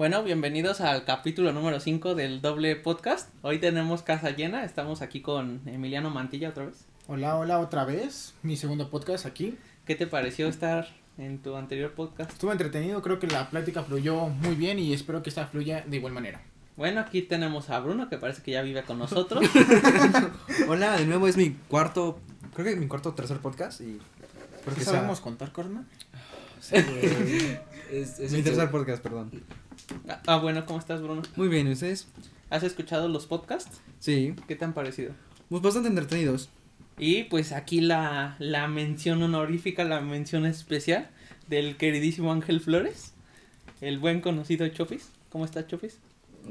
Bueno, bienvenidos al capítulo número 5 del doble podcast. Hoy tenemos casa llena, estamos aquí con Emiliano Mantilla otra vez. Hola, hola otra vez, mi segundo podcast aquí. ¿Qué te pareció estar en tu anterior podcast? Estuvo entretenido, creo que la plática fluyó muy bien y espero que esta fluya de igual manera. Bueno, aquí tenemos a Bruno que parece que ya vive con nosotros. Hola, de nuevo es mi cuarto, creo que mi cuarto o tercer podcast y ¿Por qué sabemos contar, Corna? Sí. Es, es mi tercer podcast, perdón. Ah, bueno, ¿cómo estás, Bruno? Muy bien, ¿y ustedes? ¿Has escuchado los podcasts? Sí, ¿Qué te han parecido? pues bastante entretenidos. Y pues aquí la, la mención honorífica, la mención especial del queridísimo Ángel Flores, el buen conocido Chofis. ¿Cómo está Chofis?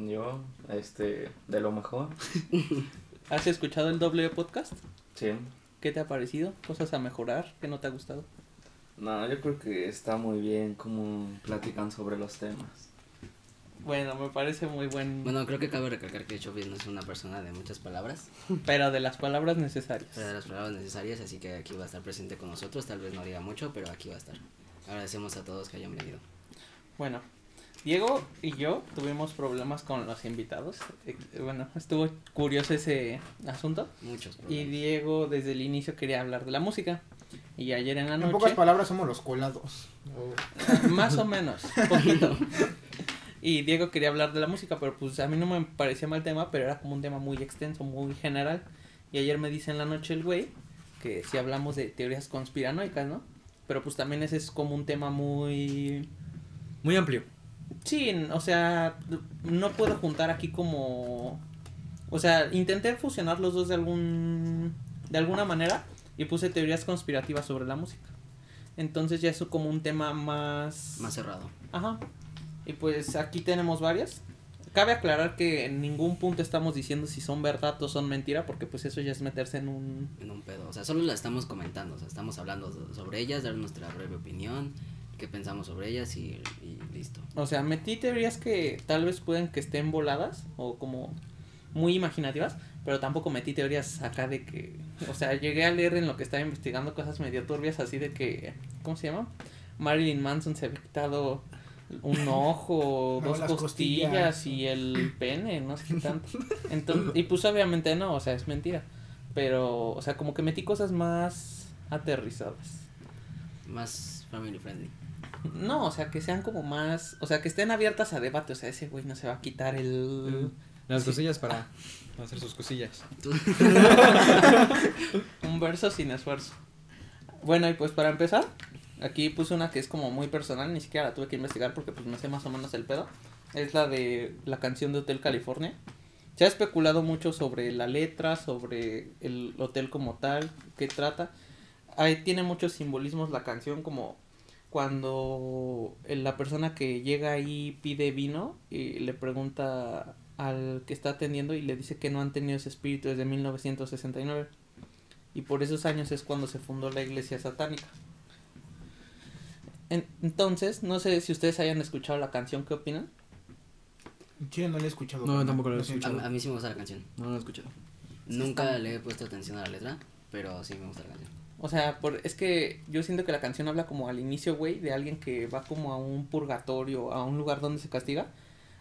Yo, este, de lo mejor. ¿Has escuchado el doble podcast? Sí. ¿Qué te ha parecido? ¿Cosas a mejorar? ¿Qué no te ha gustado? No, yo creo que está muy bien como platican sobre los temas. Bueno, me parece muy buen... Bueno, creo que cabe recalcar que Chofis no es una persona de muchas palabras, Pero de las palabras necesarias. pero de las palabras necesarias, así que aquí va a estar presente con nosotros. Tal vez no diga mucho, pero aquí va a estar. Agradecemos a todos que hayan venido. Bueno, Diego y yo tuvimos problemas con los invitados. Eh, Bueno, estuvo curioso ese asunto. Muchos Y problemas. Diego desde el inicio quería hablar de la música. Y ayer en la En noche... pocas palabras somos los colados. Más o menos, poquito. Y Diego quería hablar de la música, pero pues a mí no me parecía mal tema, pero era como un tema muy extenso, muy general. Y ayer me dice en la noche el güey que si hablamos de teorías conspiranoicas, ¿no? Pero pues también ese es como un tema muy... Muy amplio. Sí, o sea, no puedo juntar aquí como... O sea, intenté fusionar los dos de algún... De alguna manera y puse teorías conspirativas sobre la música. Entonces ya es como un tema más... Más cerrado. Ajá. Y pues aquí tenemos varias. Cabe aclarar que en ningún punto estamos diciendo si son verdad o son mentira, porque pues eso ya es meterse en un... En un pedo. O sea, solo la estamos comentando. O sea, estamos hablando so- sobre ellas, dar nuestra breve opinión, qué pensamos sobre ellas y, y listo. O sea, metí teorías que tal vez pueden que estén voladas o como muy imaginativas, pero tampoco metí teorías acá de que... O sea, llegué a leer en lo que estaba investigando cosas medio turbias así de que... ¿Cómo se llama? Marilyn Manson se había quitado un ojo, No, dos las costillas, costillas. y el pene, no sé qué tanto. Entonces, y pues obviamente no, o sea, es mentira. Pero, o sea, como que metí cosas más aterrizadas. Más family friendly. No, o sea, que sean como más, o sea, que estén abiertas a debate, o sea, ese güey no se va a quitar el... Las Sí. cosillas para hacer sus cosillas. Un verso sin esfuerzo. Bueno, y pues para empezar, aquí puse una que es como muy personal, ni siquiera la tuve que investigar porque pues me sé más o menos el pedo. Es la de la canción de Hotel California. Se ha especulado mucho sobre la letra, sobre el hotel como tal, qué trata. Ahí tiene muchos simbolismos la canción como cuando la persona que llega ahí pide vino y le pregunta al que está atendiendo y le dice que no han tenido ese espíritu desde 1969 y por esos años es cuando se fundó la iglesia satánica. En- entonces, no sé si ustedes hayan escuchado la canción, ¿qué opinan? Sí, no le he escuchado. No, tampoco lo he siento. a, a mí sí me gusta la canción. No lo he escuchado. Nunca le he puesto atención a la letra, pero sí me gusta la canción. O sea, por, es que yo siento que la canción habla como al inicio, güey, de alguien que va como a un purgatorio, a un lugar donde se castiga.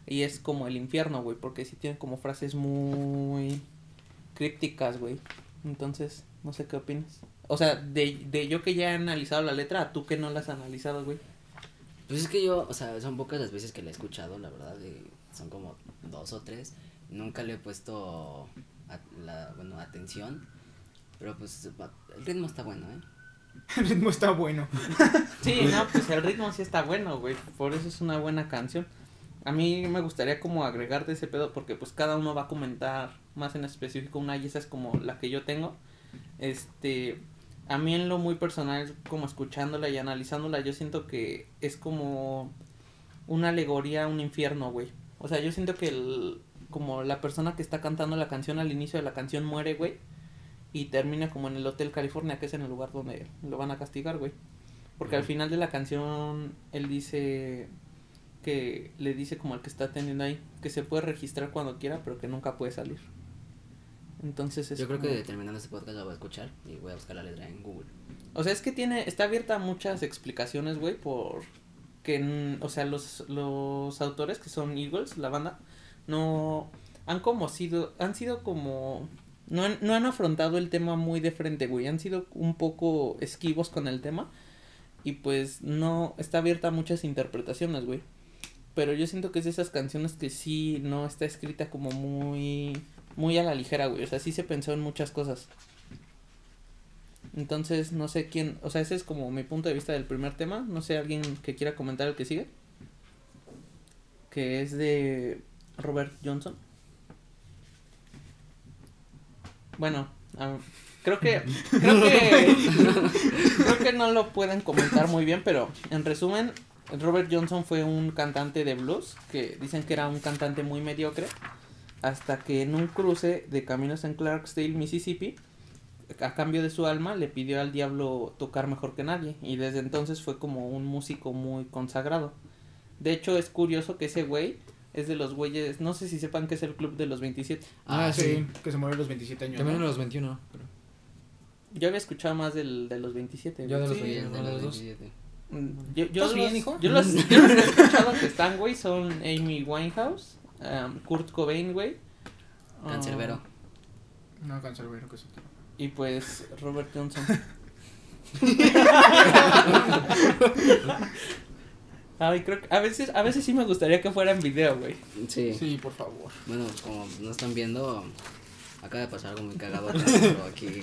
Y es como el infierno, güey, porque sí tiene como frases muy crípticas, güey. Entonces, no sé qué opinas. O sea, de, de yo que ya he analizado la letra, a tú que no la has analizado, güey. Pues es que yo, o sea, son pocas las veces que la he escuchado, la verdad, y son como dos o tres. Nunca le he puesto a- la, bueno, atención, pero pues el ritmo está bueno, ¿eh? El ritmo está bueno. Sí, no, pues el ritmo sí está bueno, güey. Por eso es una buena canción. A mí me gustaría como agregar de ese pedo porque pues cada uno va a comentar más en específico una y esa es como la que yo tengo. Este, a mí en lo muy personal, como escuchándola y analizándola, yo siento que es como una alegoría a un infierno, güey. O sea, yo siento que el, como la persona que está cantando la canción al inicio de la canción muere, güey. Y termina como en el Hotel California, que es en el lugar donde lo van a castigar, güey. Porque al final de la canción él dice que le dice como al que está atendiendo ahí que se puede registrar cuando quiera, pero que nunca puede salir. Entonces es Yo creo como- que terminando este podcast lo voy a escuchar y voy a buscar la letra en Google. O sea, es que tiene está abierta a muchas explicaciones, güey, por que, o sea, los, los autores que son Eagles, la banda, no han como sido, han sido como, no han, no han afrontado el tema muy de frente, güey, han sido un poco esquivos con el tema y pues no, está abierta a muchas interpretaciones, güey. Pero yo siento que es de esas canciones que sí no está escrita como muy, muy a la ligera, güey, o sea, sí se pensó en muchas cosas. Entonces, no sé quién, o sea, ese es como mi punto de vista del primer tema. No sé, alguien que quiera comentar el que sigue. Que es de Robert Johnson. Bueno, creo que creo que creo que no lo pueden comentar muy bien, pero en resumen, Robert Johnson fue un cantante de blues que dicen que era un cantante muy mediocre hasta que en un cruce de caminos en Clarksdale, Mississippi, a cambio de su alma le pidió al diablo tocar mejor que nadie y desde entonces fue como un músico muy consagrado. De hecho es curioso que ese güey es de los güeyes, no sé si sepan que es el club de los 27. Ah, Ah, sí, sí. que se murió a los 27 años. También los 21. Pero... Yo había escuchado más del de los 27. Yo de los Sí, 21, de no, de los los dos. 27. Mm, Yo, yo ¿Estás bien, los- hijo? Yo los, yo los que he escuchado que están, güey, son Amy Winehouse, um, Kurt Cobain, güey. Cancerbero. No, cancerbero que es otro. y pues Robert Johnson. Ay, creo que a veces, a veces sí me gustaría que fuera en video, güey. Sí. Sí, por favor. Bueno, como no están viendo, acaba de pasar algo muy cagado. Pero aquí,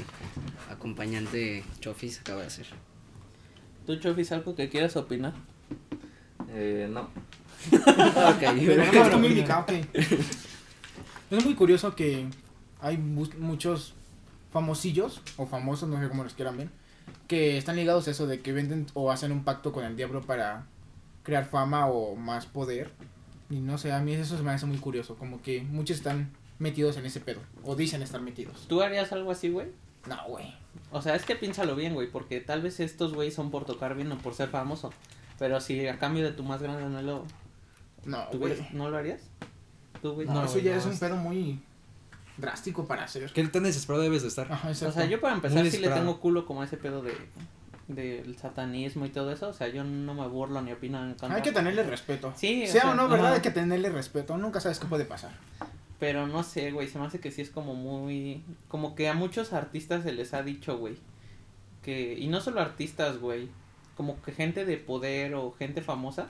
acompañante Chofis acaba de hacer. ¿Tú, Chofis, algo que quieras opinar? Eh, no. Pero no, no. Es muy curioso que hay mu- muchos famosillos o famosos, no sé cómo los quieran ver, que están ligados a eso de que venden o hacen un pacto con el diablo para crear fama o más poder. Y no sé, a mí eso se me hace muy curioso, como que muchos están metidos en ese pedo o dicen estar metidos. ¿Tú harías algo así, güey? No, güey. O sea, es que piénsalo bien, güey, porque tal vez estos güeyes son por tocar bien o por ser famoso. Pero si a cambio de tu más grande no lo, No, ¿tú, güey. ¿no lo harías? ¿Tú, güey? No, No, eso güey, ya no, es un pedo muy drástico para hacer. ¿Qué tan desesperado debes de estar? Ajá, O sea, yo para empezar Muy sí le tengo culo como a ese pedo de del satanismo y todo eso, o sea, yo no me burlo ni opino en contra. Hay que tenerle respeto. Sí, o sea, sea, o no, ¿verdad? Hay que tenerle respeto. Nunca sabes qué puede pasar. Pero no sé, güey, se me hace que sí es como muy como que a muchos artistas se les ha dicho, güey, que y no solo artistas, güey, como que gente de poder o gente famosa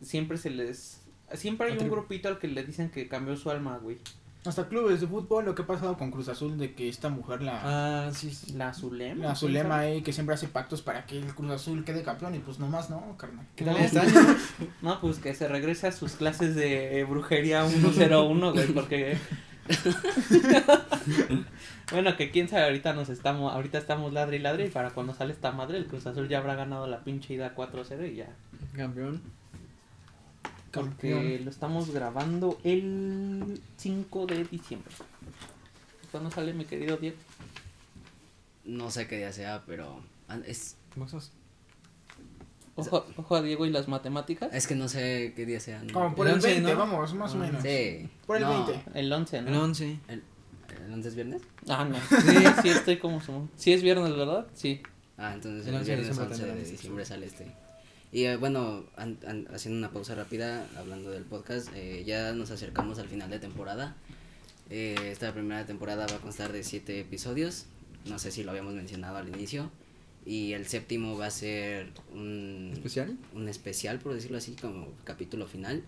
siempre se les siempre hay un grupito al que le dicen que cambió su alma, güey. Hasta clubes de fútbol, lo que ha pasado con Cruz Azul, de que esta mujer, la, Ah, sí. sí. La Zulema. la Zulema, ahí, que siempre hace pactos para que el Cruz Azul quede campeón, y pues nomás no, carnal. ¿Qué tal No. pues que se regrese a sus clases de brujería 101, güey, porque... bueno, que quién sabe, ahorita nos estamos, ahorita estamos ladre y ladre y para cuando sale esta madre el Cruz Azul ya habrá ganado la pinche ida 4-0 y ya. Campeón. Porque lo estamos grabando el 5 de diciembre. ¿Cuándo sale mi querido Diego? No sé qué día sea, pero es, ¿Cómo estás? Ojo, ojo a Diego y las matemáticas. es que no sé qué día sea. ¿no? Como por El el, 11, 20, ¿no? vamos, más o Ah, menos. Sí. Por el No, 20. El 11, El ¿no? 11. ¿El, el 11 es viernes? Ah, no. Sí, sí estoy como. Sí es viernes, ¿verdad? Sí. Ah, entonces El el, 11 de viernes diciembre 11 de diciembre sale este. Y eh, bueno, an- an- haciendo una pausa rápida, hablando del podcast, eh, ya nos acercamos al final de temporada. Eh, esta primera temporada va a constar de siete episodios, no sé si lo habíamos mencionado al inicio. Y el séptimo va a ser un ¿Especial? un especial, por decirlo así, como capítulo final.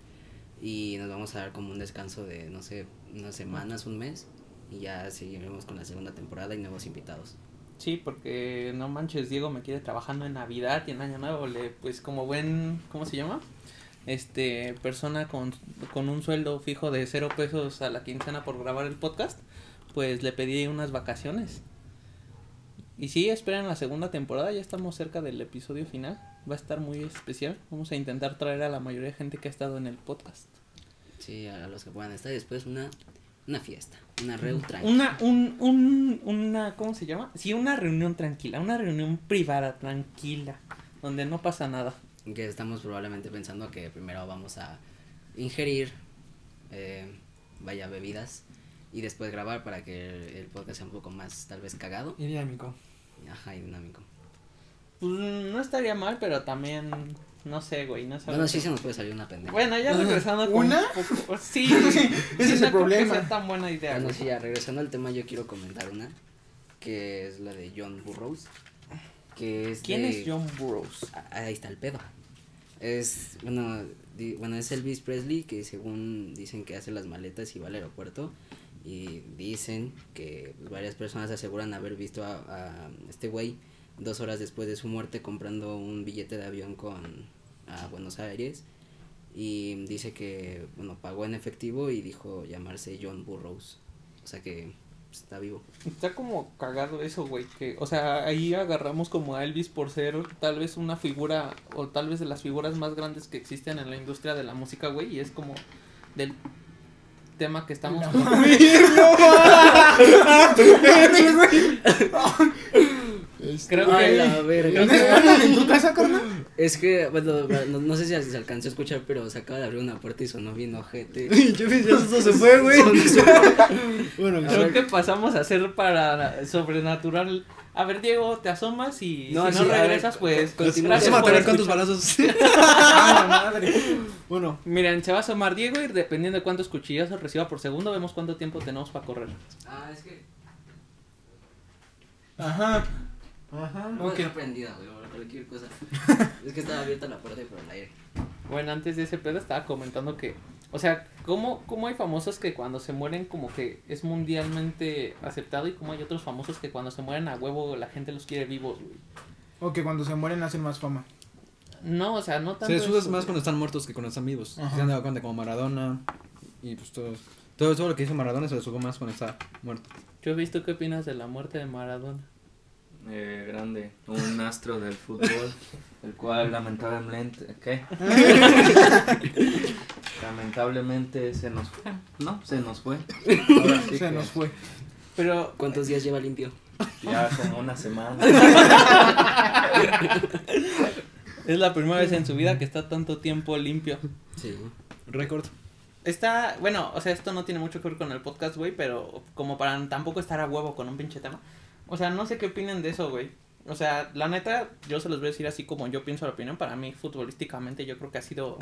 Y nos vamos a dar como un descanso de, no sé, unas semanas, un mes. Y ya seguiremos con la segunda temporada y nuevos invitados. Sí, porque no manches, Diego me quiere trabajando en Navidad y en Año Nuevo, le, pues como buen, ¿cómo se llama? Este, persona con, con un sueldo fijo de cero pesos a la quincena por grabar el podcast, pues le pedí unas vacaciones. Y sí, esperen la segunda temporada, ya estamos cerca del episodio final, va a estar muy especial, vamos a intentar traer a la mayoría de gente que ha estado en el podcast. Sí, a los que puedan estar. Después una, una fiesta, una reu tranqui. Una, un, un, una, ¿cómo se llama? Sí, una reunión tranquila, una reunión privada, tranquila, donde no pasa nada. Que estamos probablemente pensando que primero vamos a ingerir, eh, vaya, bebidas. Y después grabar para que el, el podcast sea un poco más, tal vez, cagado. Y dinámico. Ajá, y dinámico. Pues no estaría mal, pero también no sé, güey, no sé. Bueno, sí se nos puede salir una pendeja. Bueno, ya regresando con ¿Una? un poco- Sí, Ese es el no problema. sea tan buena idea, Bueno, güey. sí, ya regresando al tema, yo quiero comentar una, que es la de John Burroughs, que es ¿Quién de- es John Burroughs? Ah, Ahí está el pedo. Es, bueno, di- bueno, es Elvis Presley que según dicen que hace las maletas y va al aeropuerto y dicen que pues, varias personas aseguran haber visto a, a este güey dos horas después de su muerte comprando un billete de avión con a Buenos Aires y dice que, bueno, pagó en efectivo y dijo llamarse John Burroughs. O sea que pues, está vivo. Está como cagado eso, güey, que, o sea, ahí agarramos como a Elvis por ser tal vez una figura, o tal vez de las figuras más grandes que existen en la industria de la música, güey, y es como del tema que estamos... Creo Ay, que... la verga. ¿No en tu casa, carnal? Es que, bueno, no, no sé si se alcanzó a escuchar, pero se acaba de abrir una puerta y sonó bien ojete. Yo pensé, ya eso se fue, güey. bueno, Creo que pasamos a ser para sobrenatural. A ver, Diego, te asomas y No, si sí, no ver, regresas, pues... continúa. gracias Vamos a por matar con tus balazos. Ah, la madre. bueno, Miren, se va a asomar Diego y dependiendo de cuántos cuchillazos reciba por segundo, vemos cuánto tiempo tenemos para correr. Ah, es que Ajá. Ajá. no güey, cualquier cosa. es que estaba abierta la puerta y por el aire. Bueno, antes de ese pedo estaba comentando que, o sea, ¿cómo, cómo hay famosos que cuando se mueren como que es mundialmente aceptado y cómo hay otros famosos que cuando se mueren a huevo la gente los quiere vivos, güey? O que cuando se mueren hacen más fama. No, o sea, no tanto se disfrutas eso, más cuando están muertos que cuando están vivos. Ajá. Se han dado cuenta como Maradona y pues todo. Todo, todo lo que hizo Maradona se le supo más cuando está muerto. Yo he visto qué opinas de la muerte de Maradona. Eh, grande, un astro del fútbol, el cual lamentablemente, ¿qué? lamentablemente se nos fue, ¿no? Se nos fue. Ahora sí se que nos fue. Pero, ¿Cuántos días lleva limpio? Ya como una semana. es la primera vez en su vida que está tanto tiempo limpio. Sí. Récord. Está, bueno, o sea, esto no tiene mucho que ver con el podcast, güey, pero como para tampoco estar a huevo con un pinche tema. O sea, no sé qué opinen de eso, güey. O sea, la neta, yo se los voy a decir así como yo pienso la opinión. Para mí, futbolísticamente, yo creo que ha sido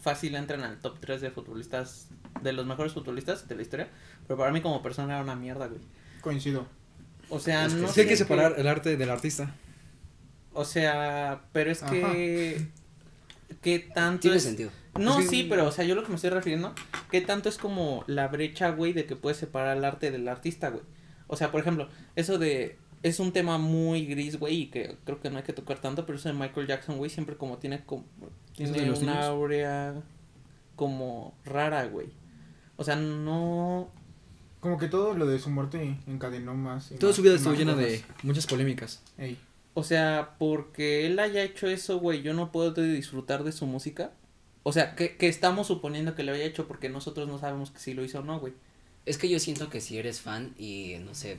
fácil entrar en el top 3 de futbolistas, de los mejores futbolistas de la historia. Pero para mí, como persona, era una mierda, güey. Coincido. O sea, Es que no Es que hay que separar el arte del artista. O sea, pero es que. ¿Qué tanto Tiene es- sentido. No, Es que- sí, pero, o sea, yo lo que me estoy refiriendo, ¿qué tanto es como la brecha, güey, de que puedes separar el arte del artista, güey? O sea, por ejemplo, eso de, es un tema muy gris, güey, y que creo que no hay que tocar tanto, pero eso de Michael Jackson, güey, siempre como tiene, como, ¿Eso de tiene una niños? aurea como rara, güey. O sea, no, Como que todo lo de su muerte encadenó más. y Toda más su vida estuvo llena de muchas polémicas. Ey. o sea, porque él haya hecho eso, güey, yo no puedo disfrutar de su música. O sea, que, que estamos suponiendo que lo haya hecho porque nosotros no sabemos que sí lo hizo o no, güey. Es que yo siento que si eres fan y no sé,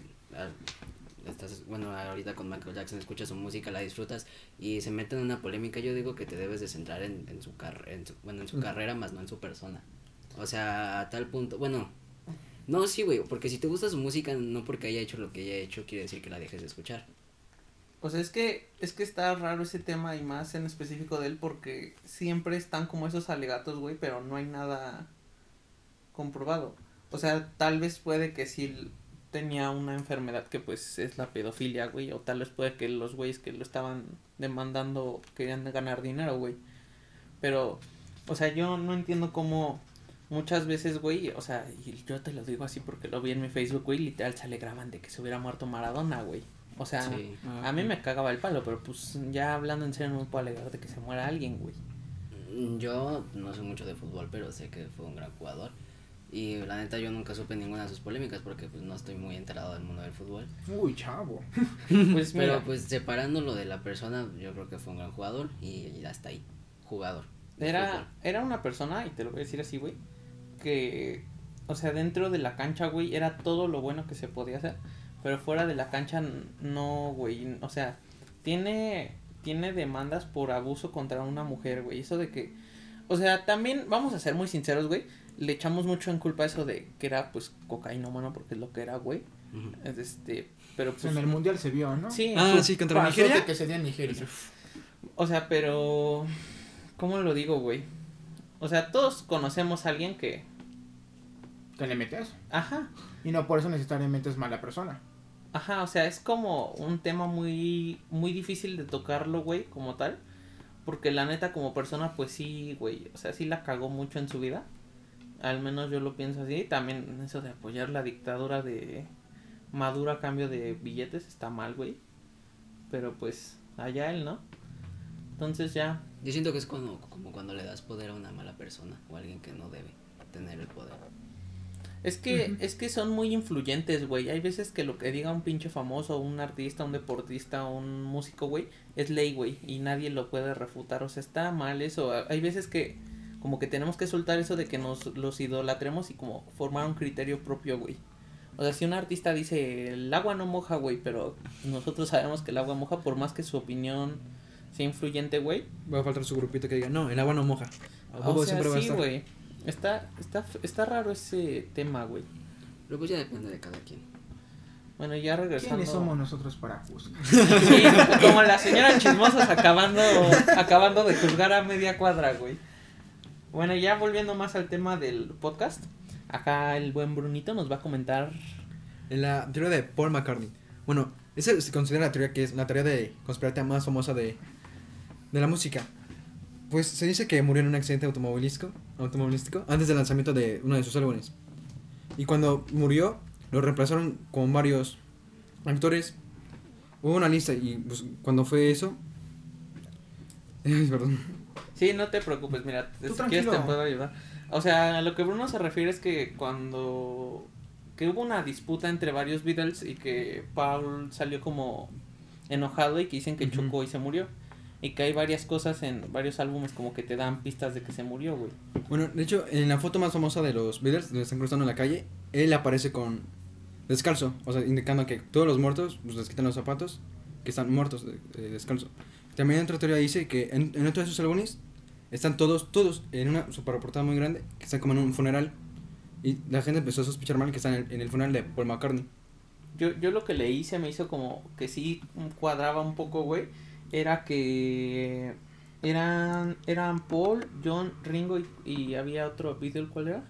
estás, bueno, ahorita con Michael Jackson escuchas su música, la disfrutas y se mete en una polémica, yo digo que te debes de centrar en, en su, car en su- bueno, en su Mm. carrera más no en su persona. O sea, a tal punto, bueno, no, sí, güey, porque si te gusta su música, no porque haya hecho lo que haya hecho, quiere decir que la dejes de escuchar. O sea, es que, es que está raro ese tema y más en específico de él porque siempre están como esos alegatos, güey, pero no hay nada comprobado. O sea, tal vez puede que sí tenía una enfermedad que pues es la pedofilia, güey, o tal vez puede que los güeyes que lo estaban demandando querían ganar dinero, güey. Pero, o sea, yo no entiendo cómo muchas veces, güey, o sea, y yo te lo digo así porque lo vi en mi Facebook, güey, literal se alegraban de que se hubiera muerto Maradona, güey. O sea, Sí. a mí me cagaba el palo, pero pues ya hablando en serio no me puedo alegrar de que se muera alguien, güey. Mm, Yo no sé mucho de fútbol, pero sé que fue un gran jugador. Y la neta yo nunca supe ninguna de sus polémicas porque pues no estoy muy enterado del mundo del fútbol. Uy, chavo. Pues Pero mira, pues separándolo de la persona, yo creo que fue un gran jugador y ya está ahí, jugador. era, fútbol. era una persona, y te lo voy a decir así, güey, que, o sea, dentro de la cancha, güey, era todo lo bueno que se podía hacer, pero fuera de la cancha, no, güey, o sea, tiene, tiene demandas por abuso contra una mujer, güey, eso de que, o sea, también, vamos a ser muy sinceros, güey, le echamos mucho en culpa eso de que era, pues, cocainómano, porque es lo que era, güey, este, pero Pues en el mundial se vio, ¿no? sí, Ah, sí, contra Nigeria. que se dio en Nigeria. O sea, pero ¿Cómo lo digo, güey? O sea, todos conocemos a alguien que. Que le metes. Ajá. Y no por eso necesariamente es mala persona. Ajá, o sea, es como un tema muy, muy difícil de tocarlo, güey, como tal. Porque la neta, como persona, pues sí, güey, o sea, sí la cagó mucho en su vida. Al menos yo lo pienso así. También eso de apoyar la dictadura de Maduro a cambio de billetes está mal, güey. Pero pues, allá él, ¿no? Entonces ya, Yo siento que es como, como cuando le das poder a una mala persona o a alguien que no debe tener el poder. Es que, es que son muy influyentes, güey. Hay veces que lo que diga un pinche famoso, un artista, un deportista, un músico, güey, es ley, güey. Y nadie lo puede refutar. O sea, está mal eso. Hay veces que como que tenemos que soltar eso de que nos los idolatremos y como formar un criterio propio, güey. O sea, si un artista dice el agua no moja, güey, pero nosotros sabemos que el agua moja por más que su opinión sea influyente, güey. Va a faltar su grupito que diga, no, el agua no moja. A O sea, siempre va a sí, güey. Está, está, está raro ese tema, güey. Pero pues ya depende de cada quien. Bueno, ya regresando. ¿Quiénes somos nosotros para juzgar? Sí, como la señora chismosas acabando, acabando de juzgar a media cuadra, güey. Bueno, ya volviendo más al tema del podcast, acá el buen Brunito nos va a comentar. En la teoría de Paul McCartney. Bueno, esa se considera la teoría que es la teoría de conspirativa más famosa de, de la música. Pues se dice que murió en un accidente automovilístico, automovilístico antes del lanzamiento de uno de sus álbumes. Y cuando murió, lo reemplazaron con varios actores. Hubo una lista y pues, cuando fue eso... Perdón. Sí, no te preocupes, mira, Tú si quieres te tranquilo. puedo ayudar. O sea, a lo que Bruno se refiere es que cuando que hubo una disputa entre varios Beatles y que Paul salió como enojado y que dicen que Ujú. chocó y se murió. Y que hay varias cosas en varios álbumes como que te dan pistas de que se murió, güey. Bueno, de hecho, en la foto más famosa de los Beatles, donde están cruzando la calle, él aparece con descalzo, o sea, indicando que todos los muertos, pues les quitan los zapatos, que están muertos de descalzo. También otra teoría dice que en, en otro de esos álbumes están todos, todos en una superportada muy grande, que están como en un funeral. Y la gente empezó a sospechar mal que están en el, en el funeral de Paul McCartney. Yo, yo lo que leí se me hizo como que sí cuadraba un poco, güey. Era que eran, eran Paul, John, Ringo y, y había otro Beatle, ¿cuál era?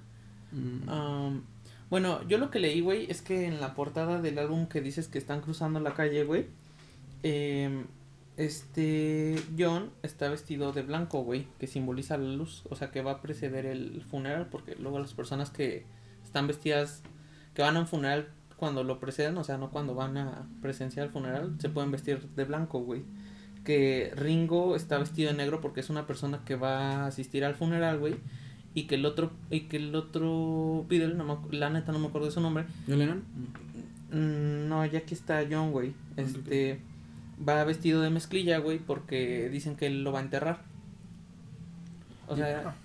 Mm, Um, bueno, yo lo que leí, güey, es que en la portada del álbum que dices que están cruzando la calle, güey, em, este John está vestido de blanco, güey, que simboliza la luz, o sea, que va a preceder el funeral, porque luego las personas que están vestidas, que van a un funeral cuando lo preceden, o sea, no cuando van a presenciar el funeral, se pueden vestir de blanco, güey. Que Ringo está vestido de negro porque es una persona que va a asistir al funeral, güey y que el otro y que el otro Beatle no me la neta no me acuerdo de su nombre ¿John Lennon? Mm, no ya aquí está John güey este va vestido de mezclilla güey porque dicen que él lo va a enterrar o sea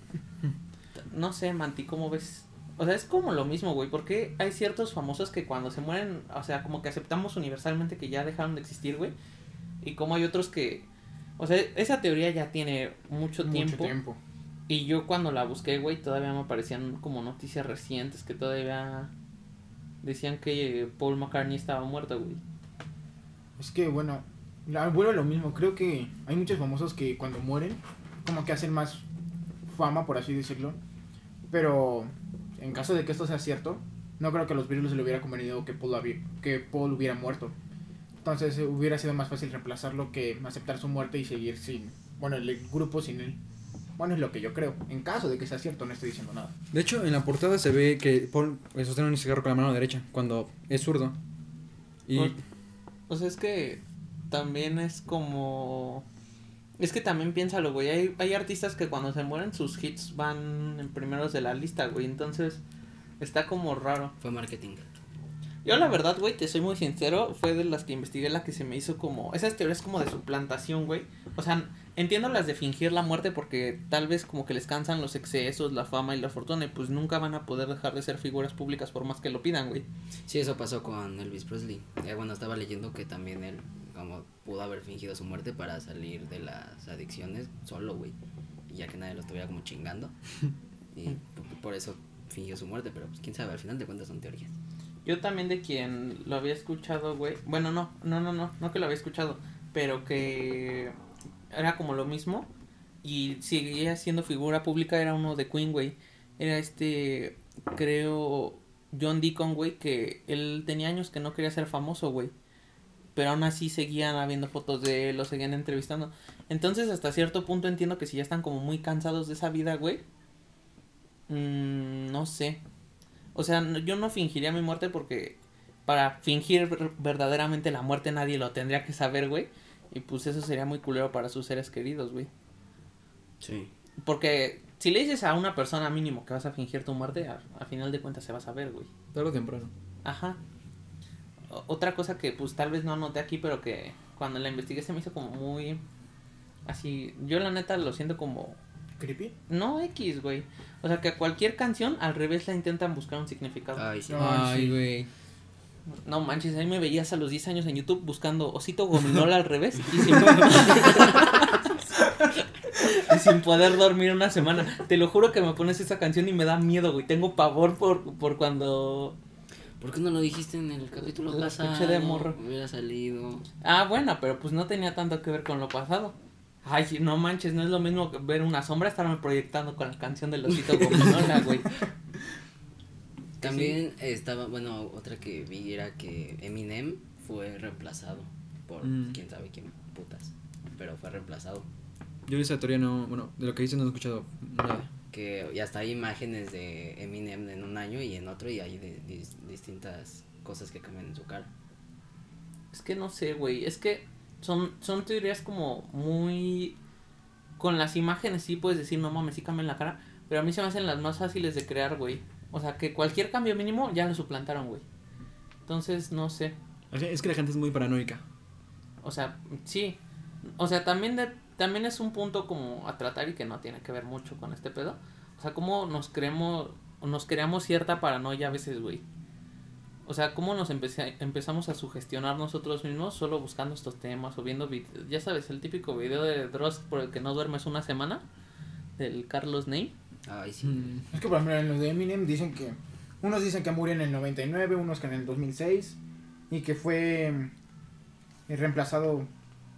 no sé Manti cómo ves o sea es como lo mismo güey porque hay ciertos famosos que cuando se mueren o sea como que aceptamos universalmente que ya dejaron de existir güey y como hay otros que o sea esa teoría ya tiene mucho, Mucho tiempo tiempo. y yo cuando la busqué, güey, todavía me aparecían como noticias recientes que todavía decían que Paul McCartney estaba muerto, güey. Es que, bueno, a lo mismo. Creo que hay muchos famosos que cuando mueren, como que hacen más fama, por así decirlo. Pero en caso de que esto sea cierto, no creo que a los Beatles se le hubiera convenido que Paul, que Paul hubiera muerto. Entonces eh, hubiera sido más fácil reemplazarlo que aceptar su muerte y seguir sin, bueno, el grupo sin él. Bueno, es lo que yo creo. En caso de que sea cierto, no estoy diciendo nada. De hecho, en la portada se ve que Paul eh, sostiene un cigarro con la mano derecha cuando es zurdo. Y O sea, es que también es como... Es que también piénsalo, güey. Hay, hay artistas que cuando se mueren sus hits van en primeros de la lista, güey. Entonces está como raro. Fue marketing. Yo la verdad, güey, te soy muy sincero, fue de las que investigué la que se me hizo como... Esas teorías como de suplantación, güey. O sea, entiendo las de fingir la muerte porque tal vez como que les cansan los excesos, la fama y la fortuna y pues nunca van a poder dejar de ser figuras públicas por más que lo pidan, güey. Sí, eso pasó con Elvis Presley. Eh, bueno, estaba leyendo que también él como pudo haber fingido su muerte para salir de las adicciones solo, güey. Ya que nadie lo estuviera como chingando. Y por, por eso fingió su muerte, pero pues quién sabe, al final de cuentas son teorías. Yo también de quien lo había escuchado, güey. Bueno, no, no, no, no, no que lo había escuchado, pero que era como lo mismo. y seguía siendo figura pública, era uno de Queen, güey. Era este, creo, John Deacon, güey, que él tenía años que no quería ser famoso, güey. Pero aún así seguían habiendo fotos de él, lo seguían entrevistando. Entonces, hasta cierto punto entiendo que si ya están como muy cansados de esa vida, güey. mm, no sé. O sea, no- yo no fingiría mi muerte porque para fingir ver- verdaderamente la muerte nadie lo tendría que saber, güey. Y pues eso sería muy culero para sus seres queridos, güey. Sí. Porque si le dices a una persona mínimo que vas a fingir tu muerte, a, a final de cuentas se va a saber, güey. Tarde o temprano. Ajá. Otra cosa que pues tal vez no anoté aquí, pero que cuando la investigué se me hizo como muy... Así, yo la neta lo siento como... ¿Creepy? No X, güey. O sea que a cualquier canción al revés la intentan buscar un significado. Ay, sí. Ay, güey. No manches, ahí me veías a los 10 años en YouTube buscando Osito Gominola al revés y sin... y sin poder dormir una semana. Te lo juro que me pones esa canción y me da miedo, güey. Tengo pavor por, por cuando... ¿Por qué no lo dijiste en el capítulo La pasado? escuché de morro. Hubiera salido. Ah, bueno, pero pues no tenía tanto que ver con lo pasado. Ay, sí, no manches, no es lo mismo que ver una sombra estarme proyectando con la canción del Osito Gominola, güey. También estaba, bueno, otra que vi era que Eminem fue reemplazado por Mm. quién sabe quién putas. Pero fue reemplazado. Yo de esa teoría no, bueno, de lo que dicen no he escuchado nada. Que ya hasta hay imágenes de Eminem en un año y en otro y hay de, dis- distintas cosas que cambian en su cara. Es que no sé, güey. Es que son, son teorías como muy. Con las imágenes sí puedes decir, no mames, sí cambian la cara. Pero a mí se me hacen las más fáciles de crear, güey. O sea, que cualquier cambio mínimo ya lo suplantaron, güey. Entonces, no sé. O sea, Es que la gente es muy paranoica. O sea, sí. O sea, también de, también es un punto como a tratar y que no tiene que ver mucho con este pedo. O sea, cómo nos creemos, nos creamos cierta paranoia a veces, güey. O sea, cómo nos empecé- empezamos a sugestionar nosotros mismos solo buscando estos temas o viendo videos. Ya sabes, el típico video de Dross por el que no duermes una semana. Del Carlos Ney. Ay, sí. Mm. Es que por ejemplo en los de Eminem dicen que unos dicen que murió en el 99, unos que en el 2006 y que fue mm, reemplazado